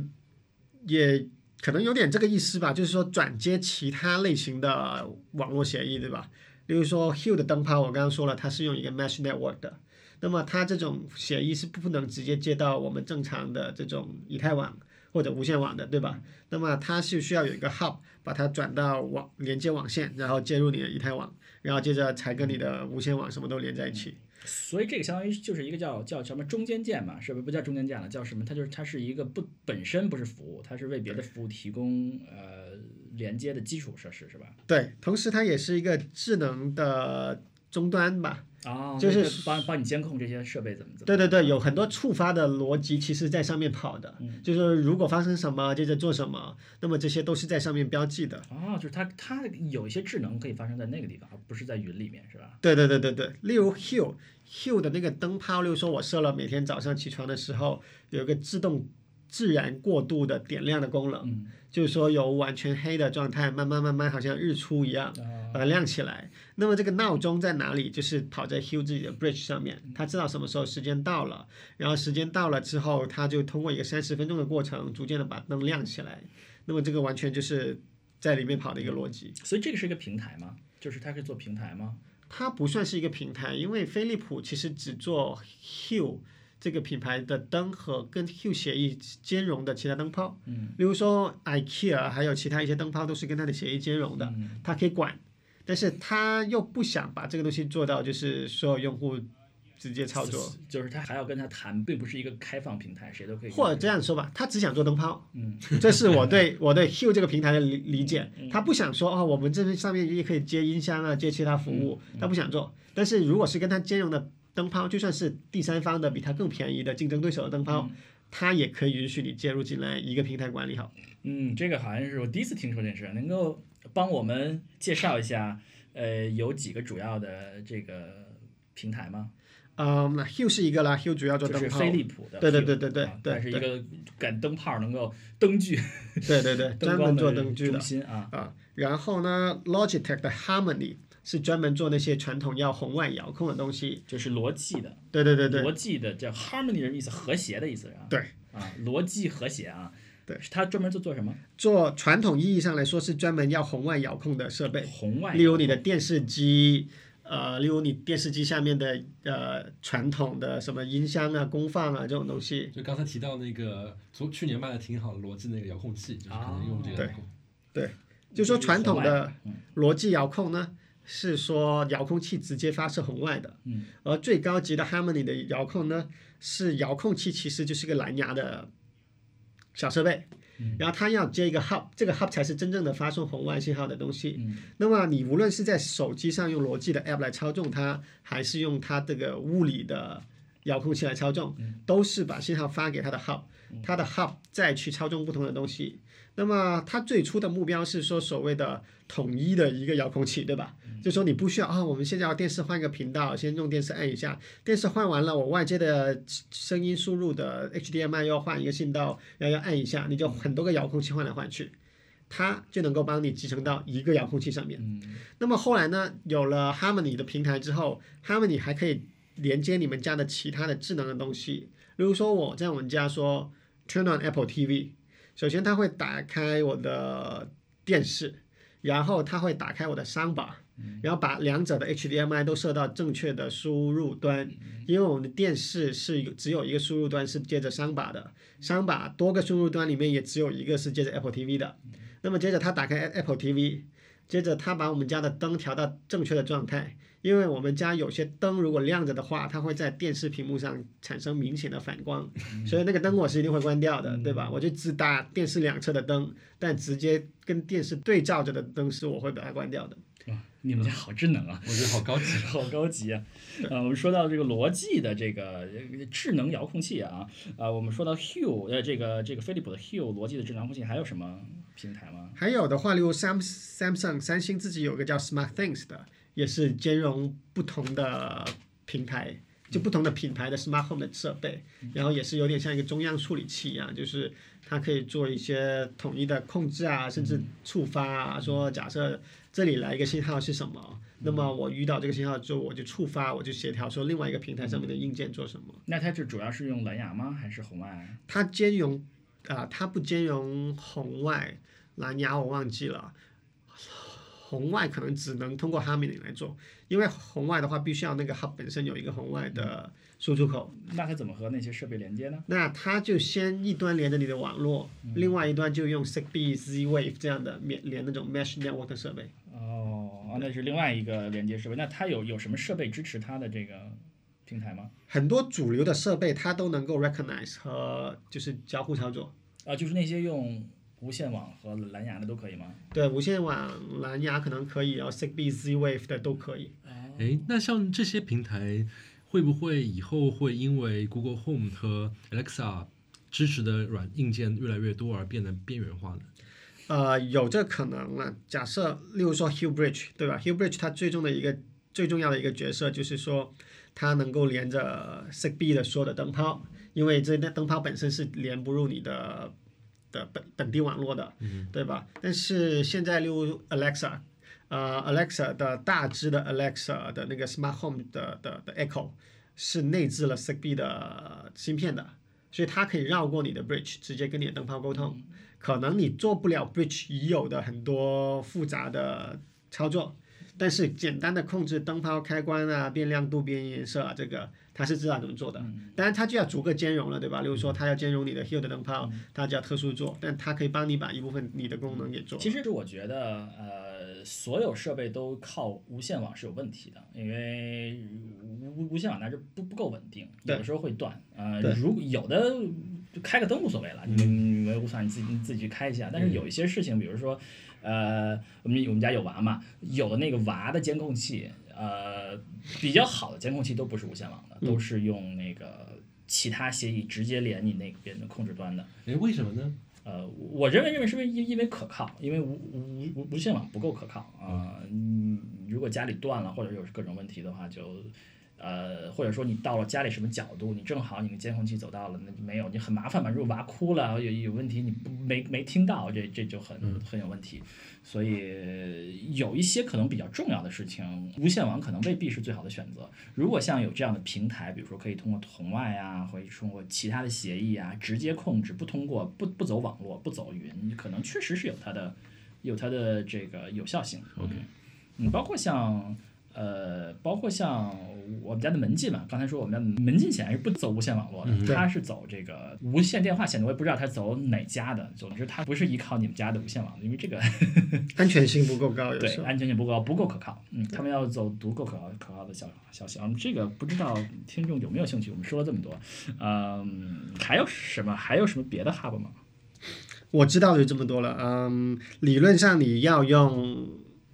也可能有点这个意思吧，就是说转接其他类型的网络协议，对吧？例如说 Hue 的灯泡，我刚刚说了，它是用一个 Mesh Network 的，那么它这种协议是不能直接接到我们正常的这种以太网或者无线网的，对吧？那么它是需要有一个 Hub 把它转到网连接网线，然后接入你的以太网，然后接着才跟你的无线网什么都连在一起。所以这个相当于就是一个叫叫什么中间件嘛，是不是不叫中间件了？叫什么？它就是它是一个不本身不是服务，它是为别的服务提供呃连接的基础设施，是吧？对，同时它也是一个智能的终端吧。啊，就是帮帮你监控这些设备怎么怎么。对对对，有很多触发的逻辑，其实在上面跑的。就是如果发生什么，接着做什么，那么这些都是在上面标记的。哦，就是它它有一些智能可以发生在那个地方，而不是在云里面，是吧？对对对对对，例如 Hue Hue 的那个灯泡，例如说我设了每天早上起床的时候有一个自动自然过渡的点亮的功能，就是说有完全黑的状态，慢慢慢慢好像日出一样，把它亮起来。那么这个闹钟在哪里？就是跑在 Hue 自己的 Bridge 上面，他知道什么时候时间到了，然后时间到了之后，他就通过一个三十分钟的过程，逐渐的把灯亮起来。那么这个完全就是在里面跑的一个逻辑。所以这个是一个平台吗？就是它可以做平台吗？它不算是一个平台，因为飞利浦其实只做 Hue 这个品牌的灯和跟 Hue 协议兼容的其他灯泡。嗯，比如说 IKEA 还有其他一些灯泡都是跟它的协议兼容的，它可以管，但是它又不想把这个东西做到就是所有用户直接操作。就是它还要跟他谈，并不是一个开放平台，谁都可以。或者这样说吧，他只想做灯泡，嗯，这是我对我对 Hue 这个平台的理理解。他不想说哦，我们这边上面也可以接音箱啊，接其他服务，他不想做。但是如果是跟他兼容的灯泡，就算是第三方的比它更便宜的竞争对手的灯泡，它也可以允许你接入进来一个平台管理好。嗯，这个好像是我第一次听说这件事，能够帮我们介绍一下，呃，有几个主要的这个平台吗？嗯，那 Hue 是一个啦，Hue 主要做就是灯泡，飞利浦的对对对对对啊对它是一个赶灯泡能够灯具，对对对，专门做灯具的中心啊。啊。然后呢，Logitech 的 Harmony 是专门做那些传统要红外遥控的东西。就是逻辑的，对对对对，逻辑的叫 harmony 的意思，和谐的意思啊？对啊，逻辑和谐啊。对，它专门做做什么？做传统意义上来说是专门要红外遥控的设备，红外，例如你的电视机，呃，例如你电视机下面的呃传统的什么音箱啊、功放啊这种东西。就刚才提到那个昨去年卖的挺好的罗技那个遥控器，就是可能用这个对遥控。就说传统的嗯逻辑遥控呢，是说遥控器直接发射红外的，嗯，而最高级的 Harmony 的遥控呢，是遥控器其实就是个蓝牙的小设备，嗯。然后它要接一个 hub，这个 hub 才是真正的发送红外信号的东西。嗯。那么你无论是在手机上用逻辑的 app 来操纵它，还是用它这个物理的遥控器来操纵，都是把信号发给它的 hub，它的 hub 再去操纵不同的东西。那么它最初的目标是说所谓的统一的一个遥控器，对吧？就说你不需要啊、我们现在要电视换一个频道，先用电视按一下，电视换完了，我外接的声音输入的 HDMI 要换一个信道，然后要按一下，你就很多个遥控器换来换去。它就能够帮你集成到一个遥控器上面。嗯那么后来呢，有了 Harmony 的平台之后，Harmony 还可以连接你们家的其他的智能的东西。比如说我在我们家说 Turn on Apple TV，首先它会打开我的电视，然后它会打开我的商把，然后把两者的 HDMI 都设到正确的输入端，因为我们的电视是只有一个输入端是接着商把的，商把多个输入端里面也只有一个是接着 Apple TV 的。那么接着他打开 Apple TV，接着他把我们家的灯调到正确的状态，因为我们家有些灯如果亮着的话，它会在电视屏幕上产生明显的反光，所以那个灯我是一定会关掉的，对吧？我就只打电视两侧的灯，但直接跟电视对照着的灯是我会把它关掉的。你们家好智能啊！我觉得好高级。好高级啊！呃，我们说到这个罗技的这个呃智能遥控器啊，啊，我们说到 Hue 呃这个这个飞利浦的 Hue 罗技的智能遥控器还有什么平台吗？还有的话，例如 Sam Samsung 三星自己有个叫 Smart Things 的，也是兼容不同的平台，就不同的品牌的 Smart Home 的设备，然后也是有点像一个中央处理器一样，就是它可以做一些统一的控制啊，甚至触发啊，说假设这里来一个信号是什么，那么我遇到这个信号之后，我就触发，我就协调说另外一个平台上面的硬件做什么。那它是主要是用蓝牙吗？还是红外？它兼容啊、它不兼容红外、蓝牙，我忘记了。红外可能只能通过 Harmony 来做，因为红外的话必须要那个 hub 本身有一个红外的输出口，那它怎么和那些设备连接呢？那它就先一端连着你的网络，另外一端就用 Zigbee、Z-Wave 这样的连连那种 Mesh Network 的设备。哦，那是另外一个连接设备。那它有有什么设备支持它的这个平台吗？很多主流的设备它都能够 recognize 和就是交互操作。啊，就是那些用无线网和蓝牙的都可以吗？对，无线网、蓝牙可能可以，然后 Zigbee、Z-Wave 的都可以。诶，那像这些平台会不会以后会因为 Google Home 和 Alexa 支持的软硬件越来越多而变得边缘化呢？呃，有这可能了。假设，例如说 Hue Bridge，对吧？Hue Bridge 它最终的一个最重要的一个角色就是说，它能够连着 Zigbee 的所有的灯泡，因为这那灯泡本身是连不入你的的本本地网络的，对吧？但是现在例如 Alexa，呃，Alexa 的大致的 Alexa 的那个 Smart Home 的的的 Echo 是内置了 Zigbee 的芯片的，所以它可以绕过你的 Bridge，直接跟你的灯泡沟通。可能你做不了 Bridge 已有的很多复杂的操作，但是简单的控制灯泡开关啊、变亮度、变颜色啊，这个它是知道怎么做的。当然他就要逐个兼容了，对吧？例如说他要兼容你的 Hue 的灯泡，他就要特殊做，但他可以帮你把一部分你的功能给做。其实我觉得，呃，所有设备都靠无线网是有问题的，因为无无线网它是不不够稳定，有的时候会断。呃，如有的就开个灯无所谓了，你你无所谓，你自己你自己去开一下。但是有一些事情，比如说，呃，我们我们家有娃嘛，有的那个娃的监控器，呃，比较好的监控器都不是无线网的，都是用那个其他协议直接连你那边的控制端的。诶，为什么呢？呃，我认为认为是因为因因为可靠，因为无无无无线网不够可靠啊、嗯，如果家里断了或者有各种问题的话，就呃或者说你到了家里什么角度，你正好你的监控器走到了，那就没有你很麻烦嘛。如果娃哭了有有问题，你不没没听到，这这就很很有问题。所以有一些可能比较重要的事情，无线网可能未必是最好的选择。如果像有这样的平台，比如说可以通过红外啊，或者通过其他的协议啊，直接控制，不通过不不走网络，不走云，可能确实是有它的有它的这个有效性。OK 嗯，包括像呃，包括像我们家的门禁嘛，刚才说我们家的门禁显然是不走无线网络的，嗯它是走这个无线电话线的，我也不知道它走哪家的。总之，它不是依靠你们家的无线网的，因为这个 安全性不够高，对。安全性不高，不够可靠。嗯，他们要走足够可靠可靠的消消息。嗯，这个不知道听众有没有兴趣？我们说了这么多，嗯，还有什么？还有什么别的 hub 吗？我知道的就这么多了。嗯，理论上你要用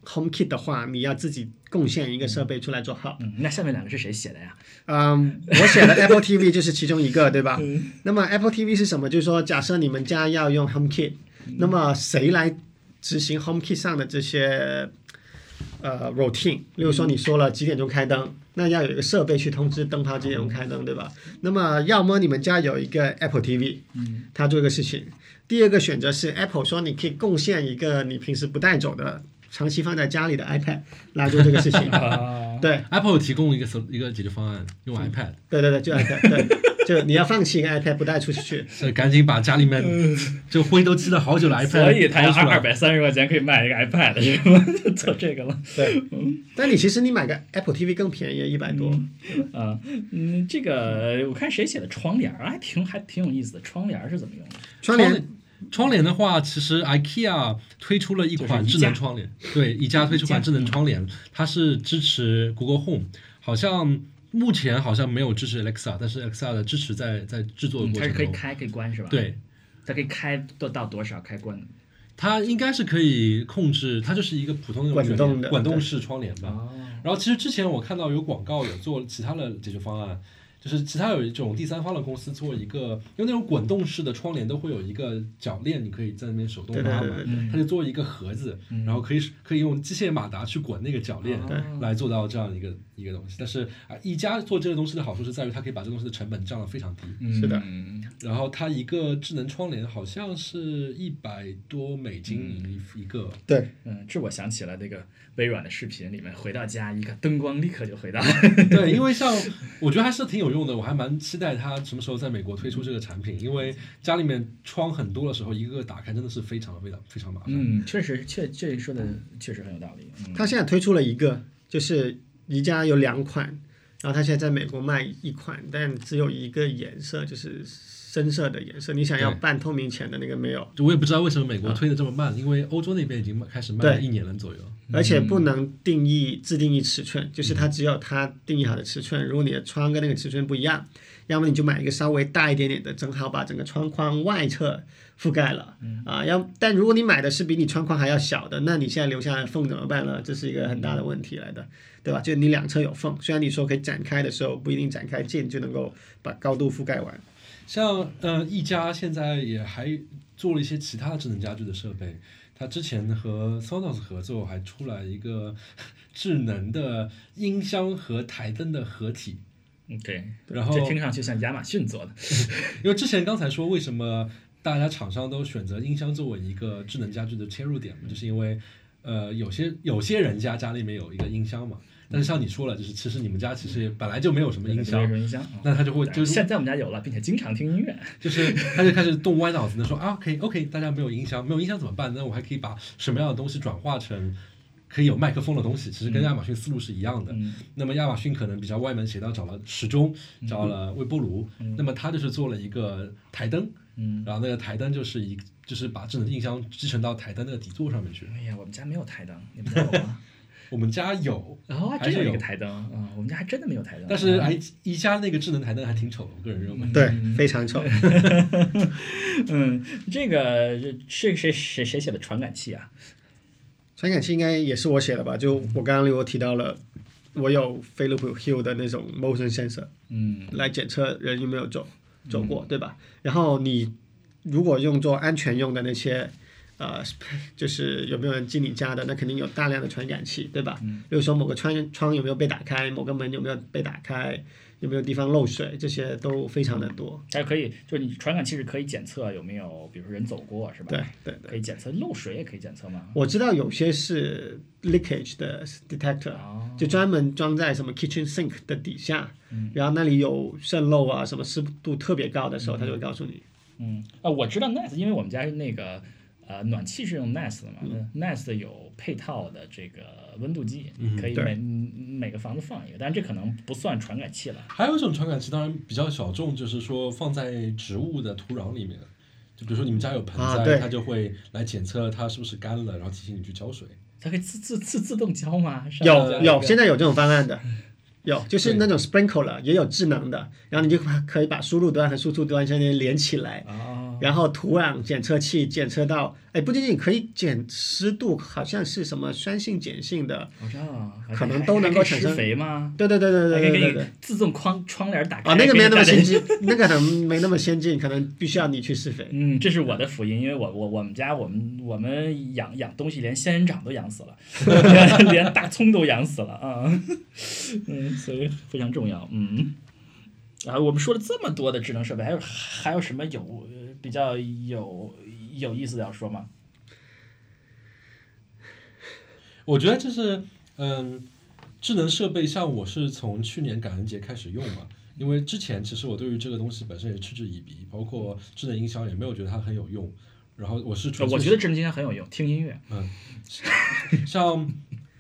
HomeKit 的话，你要自己贡献一个设备出来做 Hub。嗯，那下面两个是谁写的呀？嗯，我写的 Apple TV 就是其中一个，对吧？那么 Apple TV 是什么？就是说，假设你们家要用 HomeKit，那么谁来执行 HomeKit 上的这些呃 routine？例如说，你说了几点钟开灯，那要有一个设备去通知灯泡几点钟开灯，对吧？那么要么你们家有一个 Apple TV，嗯，它做一个事情。第二个选择是 Apple 说你可以贡献一个你平时不带走的长期放在家里的 iPad 来做这个事情。啊，对 Apple 提供一个一个解决方案，用 iPad，对对对，就 iPad，对，就你要放弃一个 iPad 不带出去。是赶紧把家里面就灰都积了好久的 iPad，所以他要二百三十块钱可以买一个 iPad 是吗？就做这个了。对，但你其实你买个 Apple TV 更便宜，一百多。啊，嗯，这个我看谁写的窗帘儿还挺还挺有意思的，窗帘是怎么用的？窗帘窗帘的话，其实 IKEA 推出了一款智能窗帘，对，宜家推出款智能窗帘，它是支持 Google Home，好像目前好像没有支持 Alexa，但是 Alexa 的支持在在制作的嗯它是过程中，可以开可以关是吧？，对，它可以开到到多少开关？它应该是可以控制，它就是一个普通的滚动的。滚动式窗帘吧。哦，然后其实之前我看到有广告有做其他的解决方案，就是其他有一种第三方的公司做一个，因为那种滚动式的窗帘都会有一个铰链，你可以在那边手动拉嘛对对，对，嗯它就做一个盒子，然后可以可以用机械马达去滚那个铰链来做到这样一个一个东西。但是啊，一加做这个东西的好处是在于它可以把这个东西的成本降得非常低。是的嗯然后它一个智能窗帘好像是一百多美金一一个，对，嗯，这我想起了那个微软的视频里面，回到家一个灯光立刻就回到。对，因为像 我觉得还是挺有用的，我还蛮期待它什么时候在美国推出这个产品，因为家里面窗很多的时候，一个个打开真的是非常非常非常麻烦。嗯，确实，确这说的确实很有道理。嗯，它现在推出了一个，就是宜家有两款，然后它现在在美国卖一款，但只有一个颜色，就是深色的颜色。你想要半透明前的那个没有，我也不知道为什么美国推的这么慢，因为欧洲那边已经开始卖了一年了左右。而且不能定义自定义尺寸，就是它只有它定义好的尺寸。如果你的窗跟那个尺寸不一样，要么你就买一个稍微大一点点的，正好把整个窗框外侧覆盖了。啊，要但如果你买的是比你窗框还要小的，那你现在留下来的缝怎么办呢？这是一个很大的问题来的，对吧？就你两侧有缝，虽然你说可以展开的时候不一定展开键就能够把高度覆盖完。像呃，一加现在也还做了一些其他的智能家居的设备。它之前和 Sonos 合作，还出来一个智能的音箱和台灯的合体。嗯对，然后这听上去像亚马逊做的。因为之前刚才说为什么大家厂商都选择音箱作为一个智能家居的切入点嘛，就是因为呃有些有些人家家里面有一个音箱嘛，但是像你说了，就是其实你们家其实也本来就没有什么音箱，音箱。哦那他就会就是现在我们家有了，并且经常听音乐。就是他就开始动歪脑子的说啊可以 OK，大家没有音箱，没有音箱怎么办？那我还可以把什么样的东西转化成可以有麦克风的东西？其实跟亚马逊思路是一样的。嗯那么亚马逊可能比较歪门邪道，找了时钟，找了微波炉，那么他就是做了一个台灯，嗯，然后那个台灯就是一就是把智能音箱集成到台灯那个底座上面去。哎呀，我们家没有台灯，你们家有吗？我们家有，然后还真有一个台灯，嗯，我们家还真的没有台灯。但是嗯哎宜家那个智能台灯还挺丑的，我个人认为。对，非常丑。嗯，这个这这谁谁谁写的传感器啊？传感器应该也是我写的吧？就我刚刚我提到了，我有 Philip Hue 的那种 motion sensor 嗯来检测人有没有走走过，对吧？然后你如果用作安全用的那些，呃，就是有没有人进你家的，那肯定有大量的传感器，对吧？比如说某个窗窗有没有被打开，某个门有没有被打开，有没有地方漏水，这些都非常的多。还可以，就是你传感器是可以检测有没有，比如说人走过，是吧？对对对，可以检测漏水也可以检测吗？我知道有些是 leakage 的 detector，哦，就专门装在什么 kitchen sink 的底下，然后那里有渗漏啊，什么湿度特别高的时候，它就会告诉你。嗯啊，我知道 Nest，因为我们家那个呃暖气是用 Nest 的嘛、n e s t 有配套的这个温度计，可以每每个房子放一个，但是这可能不算传感器了。还有一种传感器，当然比较小众，就是说放在植物的土壤里面。就比如说你们家有盆栽，它就会来检测它是不是干了，然后提醒你去浇水。它可以自自自自动浇吗？上有有，现在有这种方案的，有就是那种 sprinkler 也有智能的，然后你就可以把输入端和输出端相当于连起来，哦，然后土壤检测器检测到，哎，不仅仅可以检湿度，好像是什么酸性、碱性的，好像，可能都能够产生肥吗？对对对对对对对对。自动框窗帘打开。啊，那个没有那么先进，那个可能没那么先进，可能必须要你去施肥。嗯，这是我的福音，因为我我我们家我们我们养养东西，连仙人掌都养死了，连 连大葱都养死了啊，嗯，所以非常重要，嗯。啊我们说了这么多的智能设备，还有还有什么有呃比较有有意思的要说吗？我觉得就是嗯，智能设备像我是从去年感恩节开始用嘛，因为之前其实我对于这个东西本身也嗤之以鼻，包括智能音箱也没有觉得它很有用。然后我是我觉得智能音箱很有用，听音乐。嗯，像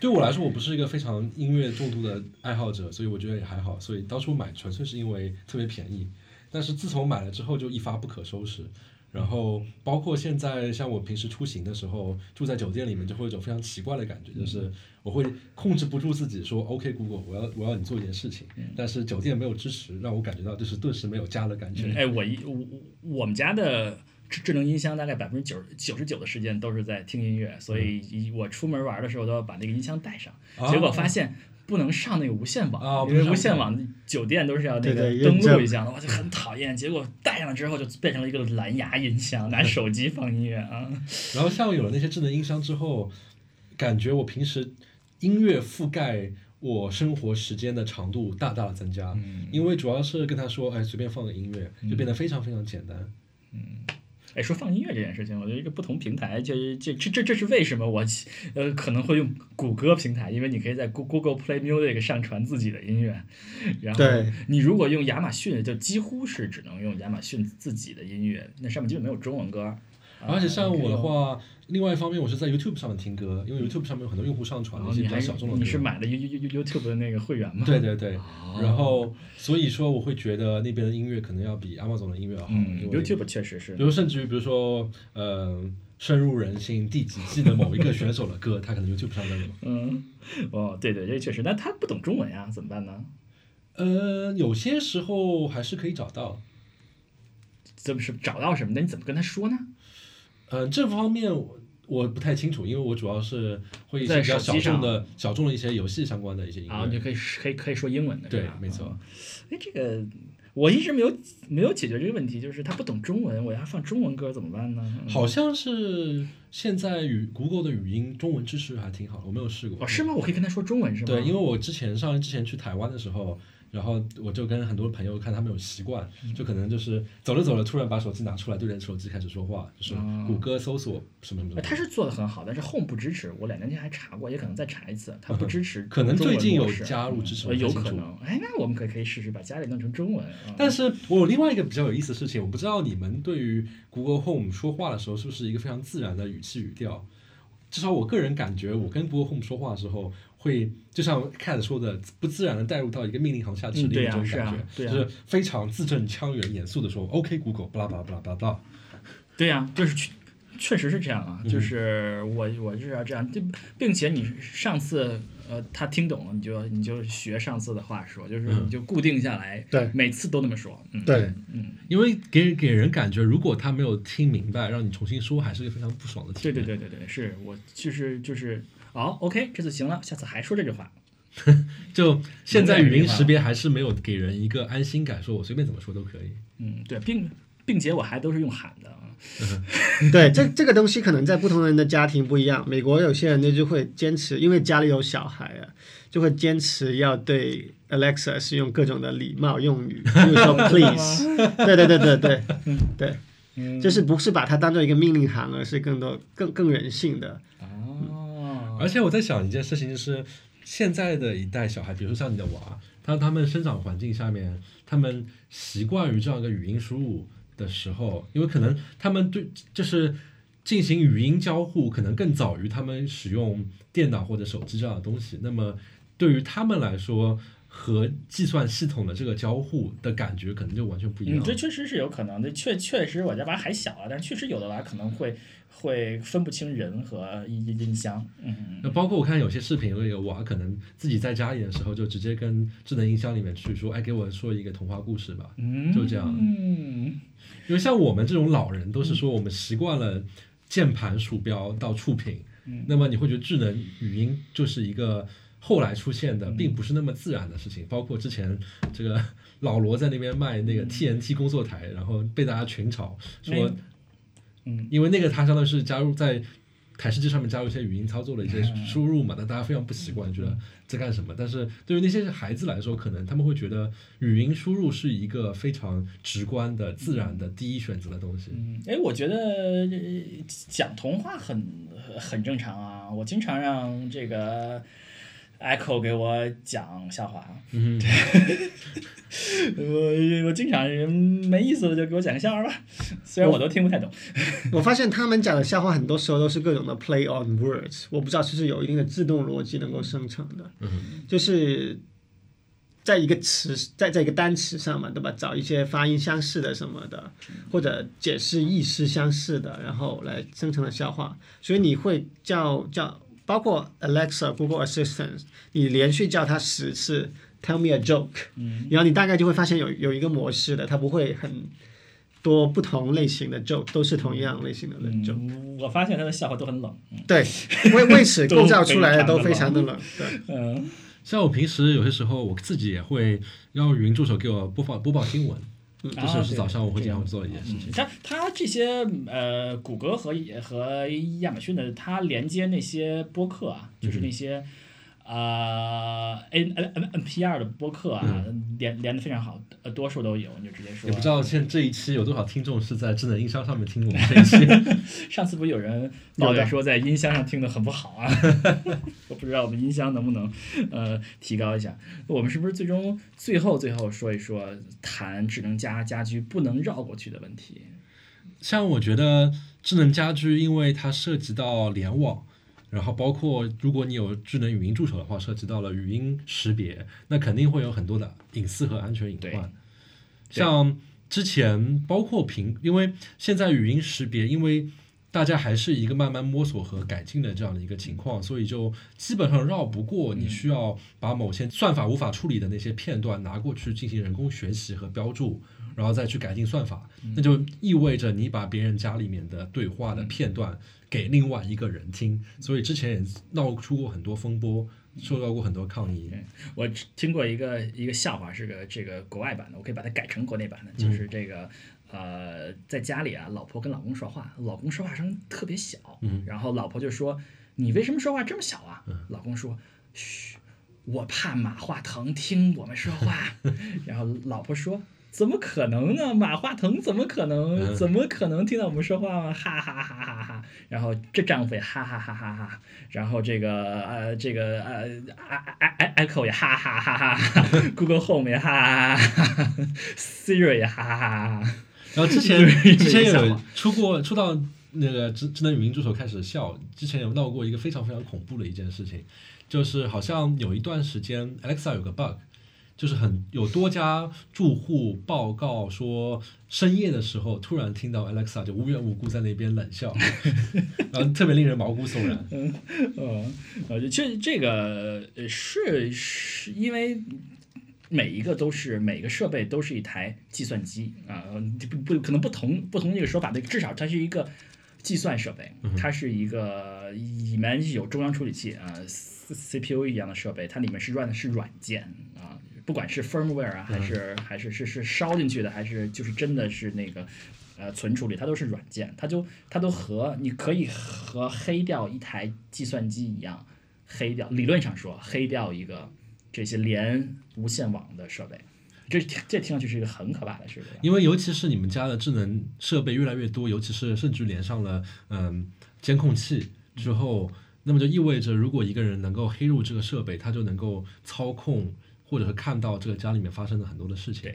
对我来说，我不是一个非常音乐重度的爱好者，所以我觉得也还好。所以当初买纯粹是因为特别便宜，但是自从买了之后就一发不可收拾。然后包括现在，像我平时出行的时候，住在酒店里面，就会有一种非常奇怪的感觉，就是我会控制不住自己说 “OK Google”，我要我要你做一件事情，但是酒店没有支持，让我感觉到就是顿时没有家的感觉。哎，我一我我们家的。智智能音箱大概百分之九十九十九的时间都是在听音乐，所以我出门玩的时候都要把那个音箱带上。结果发现不能上那个无线网，因为无线网酒店都是要那个登录一下的，我就很讨厌。结果带上了之后就变成了一个蓝牙音箱，拿 手机放音乐啊。然后像有了那些智能音箱之后，感觉我平时音乐覆盖我生活时间的长度大大的增加，因为主要是跟他说，哎，随便放个音乐，就变得非常非常简单。嗯。哎，说放音乐这件事情，我觉得一个不同平台，就是这这这这是为什么我呃可能会用谷歌平台，因为你可以在 Google Play Music 上传自己的音乐，然后你如果用亚马逊，就几乎是只能用亚马逊自己的音乐，那上面基本没有中文歌。而且像我的话，另外一方面，我是在 YouTube 上面听歌，因为 YouTube 上面有很多用户上传一些比较小众的歌。你是买了 You You YouTube 的那个会员吗？对对对。然后，所以说我会觉得那边的音乐可能要比 Amazon 的音乐要好。嗯，YouTube 确实是。比如，甚至于，比如说，呃，深入人心第几季的某一个选手的歌，他可能 YouTube 上都有。嗯。哦，对对，这确实。那他不懂中文呀，怎么办呢？呃，有些时候还是可以找到。怎么是找到什么？那你怎么跟他说呢？嗯，这方面我我不太清楚，因为我主要是会一些比较小众的小众的一些游戏相关的一些音乐。啊，你可以可以可以说英文的，对，没错。哎，这个我一直没有没有解决这个问题，就是他不懂中文，我要放中文歌怎么办呢？好像是现在语 Google 的语音中文支持还挺好，我没有试过。哦，是吗？我可以跟他说中文是吗？对，因为我之前上之前去台湾的时候。然后我就跟很多朋友看他们有习惯，就可能就是走着走着，突然把手机拿出来对着手机开始说话，就是谷歌搜索什么什么。他是做的很好，但是 Home 不支持。我两年前还查过，也可能再查一次，他不支持。可能最近有加入支持，有可能。哎，那我们可以可以试试把家里弄成中文。但是我有另外一个比较有意思的事情，我不知道你们对于 Google Home 说话的时候是不是一个非常自然的语气语调。至少我个人感觉，我跟 Google Home 说话的时候。会就像 Cat 说的，不自然的带入到一个命令行下指令的这种感觉，就是非常字正腔圆、严肃的说 “OK Google”，巴拉巴拉巴拉巴拉。对呀，就是确确实是这样啊，就是我我就是要这样，就并且你上次呃他听懂了，你就你就学上次的话说，就是你就固定下来，对，每次都那么说，嗯对，嗯，因为给给人感觉，如果他没有听明白，让你重新说，还是一个非常不爽的体验。对对对对对，是我就是就是。好，OK，这次行了，下次还说这句话。就现在语音识别还是没有给人一个安心感，说我随便怎么说都可以。嗯，对，并并且我还都是用喊的啊。对，这这个东西可能在不同人的家庭不一样。美国有些人呢就会坚持，因为家里有小孩啊，就会坚持要对 Alexa 是用各种的礼貌用语，比如说 Please。对对对对对，对，就是不是把它当做一个命令行，而是更多更更人性的。而且我在想一件事情，就是现在的一代小孩，比如说像你的娃，当他们生长环境下面，他们习惯于这样一个语音输入的时候，因为可能他们对就是进行语音交互，可能更早于他们使用电脑或者手机这样的东西。那么对于他们来说，和计算系统的这个交互的感觉，可能就完全不一样。这确实是有可能的，确确实我家娃还小啊，但确实有的娃可能会。会分不清人和音音箱，嗯，那包括我看有些视频，那个娃可能自己在家里的时候，就直接跟智能音箱里面去说，哎，给我说一个童话故事吧，嗯，就这样，嗯，因为像我们这种老人，都是说我们习惯了键盘、鼠标到触屏，嗯，那么你会觉得智能语音就是一个后来出现的，并不是那么自然的事情。包括之前这个老罗在那边卖那个 TNT 工作台，然后被大家群嘲说。嗯，因为那个他相当于是加入在台式机上面加入一些语音操作的一些输入嘛，但大家非常不习惯，觉得在干什么。但是对于那些孩子来说，可能他们会觉得语音输入是一个非常直观的、自然的第一选择的东西。嗯，哎，我觉得讲童话很很正常啊。啊，我经常让这个 Echo 给我讲笑话，嗯，我我经常没意思了就给我讲个笑话吧，虽然我都听不太懂。我发现他们讲的笑话很多时候都是各种的 play on words，我不知道是不是有一定的自动逻辑能够生成的，就是在一个词在在一个单词上嘛，对吧？找一些发音相似的什么的，或者解释意思相似的，然后来生成的笑话。所以你会叫叫包括 Alexa、Google Assistant，你连续叫它十次 Tell me a joke，然后你大概就会发现有有一个模式的，它不会很多不同类型的 joke 都是同样类型的 joke。嗯，我发现它的笑话都很冷。嗯对，为为此构造出来的都非常的冷。对，嗯，像我平时有些时候我自己也会让语音助手给我播放播报新闻，这啊是是早上我会对经常做的一件事情。它它这些呃，谷歌和和亚马逊的，它连接那些播客啊，就是那些。呃，N N N N P R 的播客啊，连连的非常好，呃，多数都有，你就直接说。也不知道现这一期有多少听众是在智能音箱上面听我们这一期。上次不是有人抱怨说在音箱上听的很不好啊？我不知道我们音箱能不能呃提高一下。我们是不是最终最后最后说一说谈智能家家居不能绕过去的问题？像我觉得智能家居，因为它涉及到联网，然后包括如果你有智能语音助手的话，涉及到了语音识别，那肯定会有很多的隐私和安全隐对。患。像之前包括苹，因为现在语音识别，因为大家还是一个慢慢摸索和改进的这样的一个情况，所以就基本上绕不过你需要把某些算法无法处理的那些片段拿过去进行人工学习和标注，然后再去改进算法，那就意味着你把别人家里面的对话的片段给另外一个人听，所以之前也闹出过很多风波，受到过很多抗议。我听过一个一个笑话，是个这个国外版的，我可以把它改成国内版的，就是这个。呃，在家里啊，老婆跟老公说话，老公说话声特别小，然后老婆就说：“你为什么说话这么小啊？”老公说：“嘘，我怕马化腾听我们说话。” 然后老婆说：“怎么可能呢？马化腾怎么可能？怎么可能听到我们说话吗？哈哈哈哈哈！”然后这丈夫也哈哈哈哈哈，然后这个呃这个呃，i i i Echo 也哈哈哈哈哈，Google Home 也哈哈哈哈，Siri 也哈哈哈哈。然后之前之前有出过出到那个智智能语音助手开始笑，之前有闹过一个非常非常恐怖的一件事情，就是好像有一段时间 Alexa 有个 bug，就是很有多家住户报告说深夜的时候突然听到 Alexa 就无缘无故在那边冷笑，然后特别令人毛骨悚然。嗯，呃，这这个呃是是因为每一个都是每个设备都是一台计算机啊，不不可能不同不同这个说法的，至少它是一个计算设备，它是一个里面有中央处理器啊，C P U 一样的设备，它里面是 run 的是软件啊。不管是 firmware 啊，还是还是是是烧进去的，还是就是真的是那个呃存储里，它都是软件，它就它都和你可以和黑掉一台计算机一样，黑掉理论上说黑掉一个这些连无线网的设备，这这听上去是一个很可怕的事情。因为尤其是你们家的智能设备越来越多，尤其是甚至连上了嗯监控器之后，那么就意味着如果一个人能够黑入这个设备，他就能够操控或者是看到这个家里面发生的很多的事情。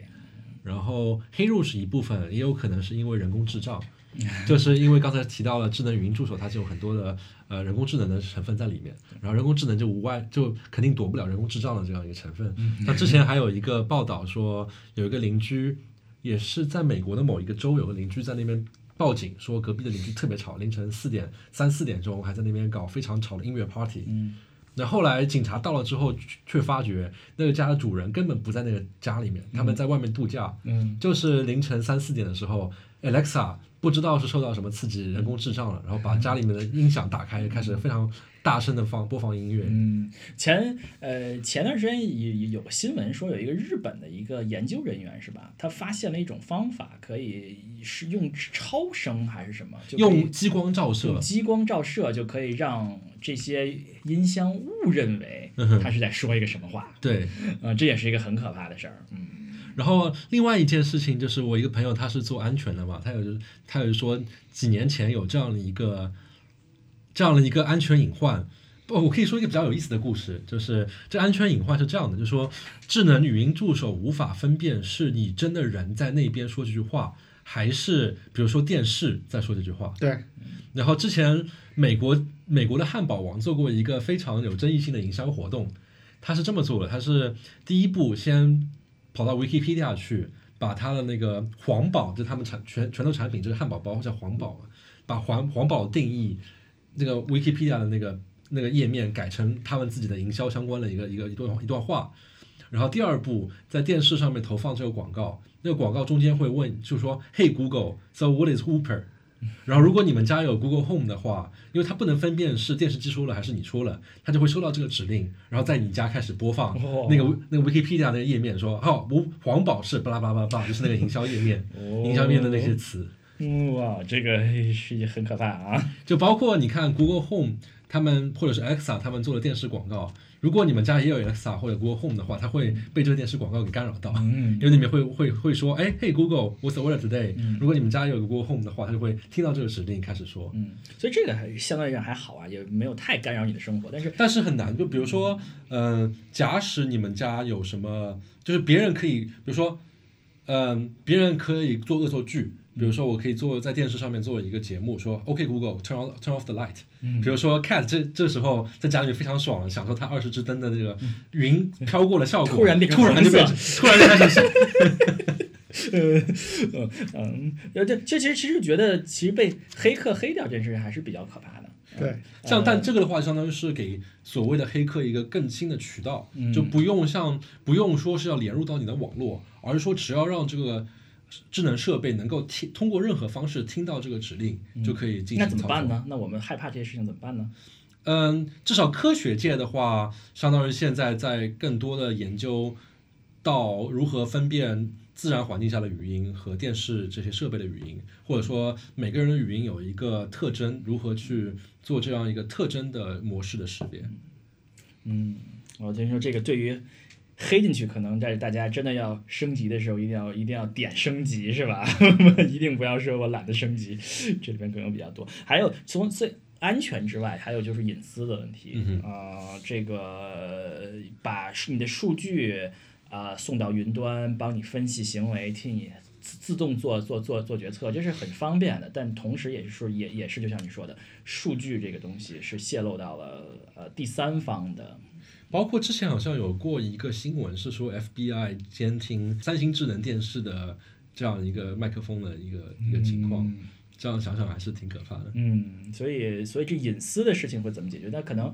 然后黑入是一部分，也有可能是因为人工智障，就是因为刚才提到了智能语音助手，它就有很多的呃人工智能的成分在里面，然后人工智能就无外就肯定躲不了人工智障的这样一个成分。那之前还有一个报道说，有一个邻居也是在美国的某一个州，有个邻居在那边报警说隔壁的邻居特别吵，凌晨四点三四点钟还在那边搞非常吵的音乐 party。嗯那后来警察到了之后，却却发觉那个家的主人根本不在那个家里面，他们在外面度假。嗯就是凌晨三四点的时候，Alexa 不知道是受到什么刺激，人工智障了，然后把家里面的音响打开，开始非常大声的放播放音乐。嗯，前呃前段时间有有个新闻说有一个日本的一个研究人员是吧？他发现了一种方法，可以是用超声还是什么，就用激光照射用，激光照射就可以让这些音箱误认为他是在说一个什么话，对。嗯、这也是一个很可怕的事儿，嗯然后另外一件事情就是，我一个朋友他是做安全的嘛，他有他有说几年前有这样的一个这样的一个安全隐患。不，我可以说一个比较有意思的故事，就是这安全隐患是这样的，就是说智能语音助手无法分辨是你真的人在那边说这句话，还是比如说电视在说这句话。对，然后之前美国美国的汉堡王做过一个非常有争议性的营销活动，他是这么做的，他是第一步先跑到 Wikipedia 去，把他的那个黄堡，就他们产全拳头产品，就是汉堡包叫黄堡嘛，把黄黄堡定义那个 Wikipedia 的那个那个页面改成他们自己的营销相关的一个一个一段一段话。然后第二步，在电视上面投放这个广告，那个广告中间会问，就说：“Hey Google，so what is Whooper？” 然后如果你们家有 Google Home 的话，因为它不能分辨是电视机说了还是你说了，它就会收到这个指令，然后在你家开始播放哦那个那个 Wikipedia 那个页面，说：“哦，我黄宝是巴拉巴拉巴拉巴拉，就是那个营销页面，营销页面的那些词。”嗯哇，这个 是很可怕啊！就包括你看 Google Home 他们或者是 Alexa 他们做的电视广告，如果你们家也有 Alexa 或者 Google Home 的话，它会被这个电视广告给干扰到，嗯因为里面会会会说，哎，Hey Google，What's the weather today？、如果你们家有个 Google Home 的话，它就会听到这个指令开始说。嗯，所以这个还相对来讲还好啊，也没有太干扰你的生活。但是，但是很难，就比如说，嗯、假使你们家有什么，就是别人可以，比如说，嗯、别人可以做恶作剧，比如说我可以做在电视上面做一个节目，说 OK Google turn on turn off the light，、比如说 Cat 这这时候在家里面非常爽，享受它二十支灯的这个云飘过的效果，突然变成突然就变成突然就开始嗯 嗯，呃，这这其实其实觉得，其实被黑客黑掉这件事还是比较可怕的。对，像，但这个的话，相当于是给所谓的黑客一个更新的渠道，就不用像不用说是要连入到你的网络，而是说只要让这个智能设备能够听通过任何方式听到这个指令，就可以进行那怎么？办呢？那我们害怕这些事情怎么办呢？嗯，至少科学界的话，相当于现在在更多的研究到如何分辨自然环境下的语音和电视这些设备的语音，或者说每个人的语音有一个特征，如何去做这样一个特征的模式的识别。嗯，我听说这个对于黑进去，可能在大家真的要升级的时候，一定要一定要点升级，是吧？一定不要说我懒得升级，这里边可能比较多。还有从最安全之外，还有就是隐私的问题。嗯啊、这个把你的数据啊、送到云端，帮你分析行为，替你。自自动做做做做决策，这是很方便的，但同时也是说也也是就像你说的，数据这个东西是泄露到了呃第三方的包括之前好像有过一个新闻，是说 FBI 监听三星智能电视的这样一个麦克风的一个一个情况，这样想想还是挺可怕的。嗯，所以所以这隐私的事情会怎么解决？那可能，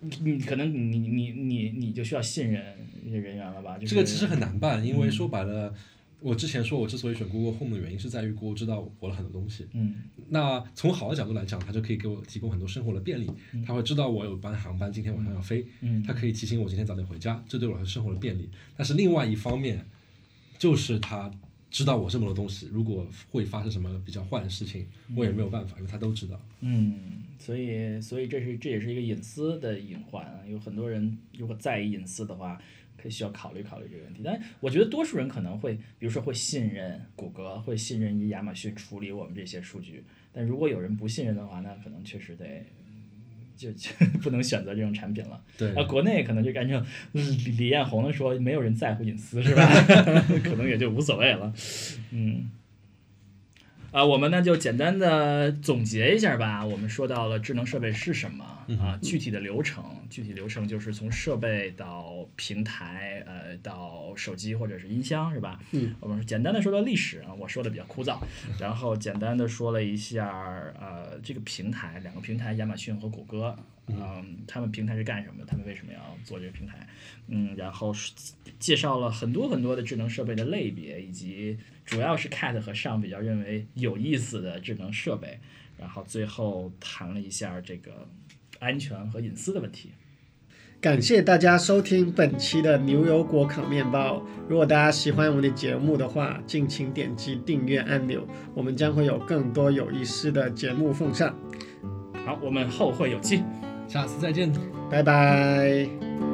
你你可能你你你你你就需要信任这些人员了吧？就是、这个其实很难办，因为说白了，我之前说我之所以选 Google Home 的原因是在于 Google 知道我了很多东西。嗯那从好的角度来讲，它就可以给我提供很多生活的便利。它会知道我有班航班今天晚上要飞，嗯它可以提醒我今天早点回家，这对我来说生活的便利。但是另外一方面，就是它知道我这么多东西，如果会发生什么比较坏的事情，我也没有办法，因为它都知道。嗯，所以所以这是这也是一个隐私的隐患啊。有很多人如果在意隐私的话，可以需要考虑考虑这个问题。但我觉得多数人可能会，比如说会信任谷歌，会信任于亚马逊处理我们这些数据。但如果有人不信任的话，那可能确实得。就就 不能选择这种产品了。对啊，国内可能就按照李李彦宏的说，没有人在乎隐私，是吧？可能也就无所谓了。嗯。啊，我们呢就简单的总结一下吧。我们说到了智能设备是什么啊，具体的流程，具体流程就是从设备到平台，呃，到手机或者是音箱，是吧？嗯。我们简单的说到历史啊，我说的比较枯燥，然后简单的说了一下呃这个平台，两个平台，亚马逊和谷歌，嗯，他们平台是干什么的？他们为什么要做这个平台？嗯，然后介绍了很多很多的智能设备的类别，以及主要是 Cat 和上比较认为有意思的智能设备，然后最后谈了一下这个安全和隐私的问题。感谢大家收听本期的牛油果烤面包。如果大家喜欢我们的节目的话，敬请点击订阅按钮，我们将会有更多有意思的节目奉上。好，我们后会有期。下次再见。拜拜。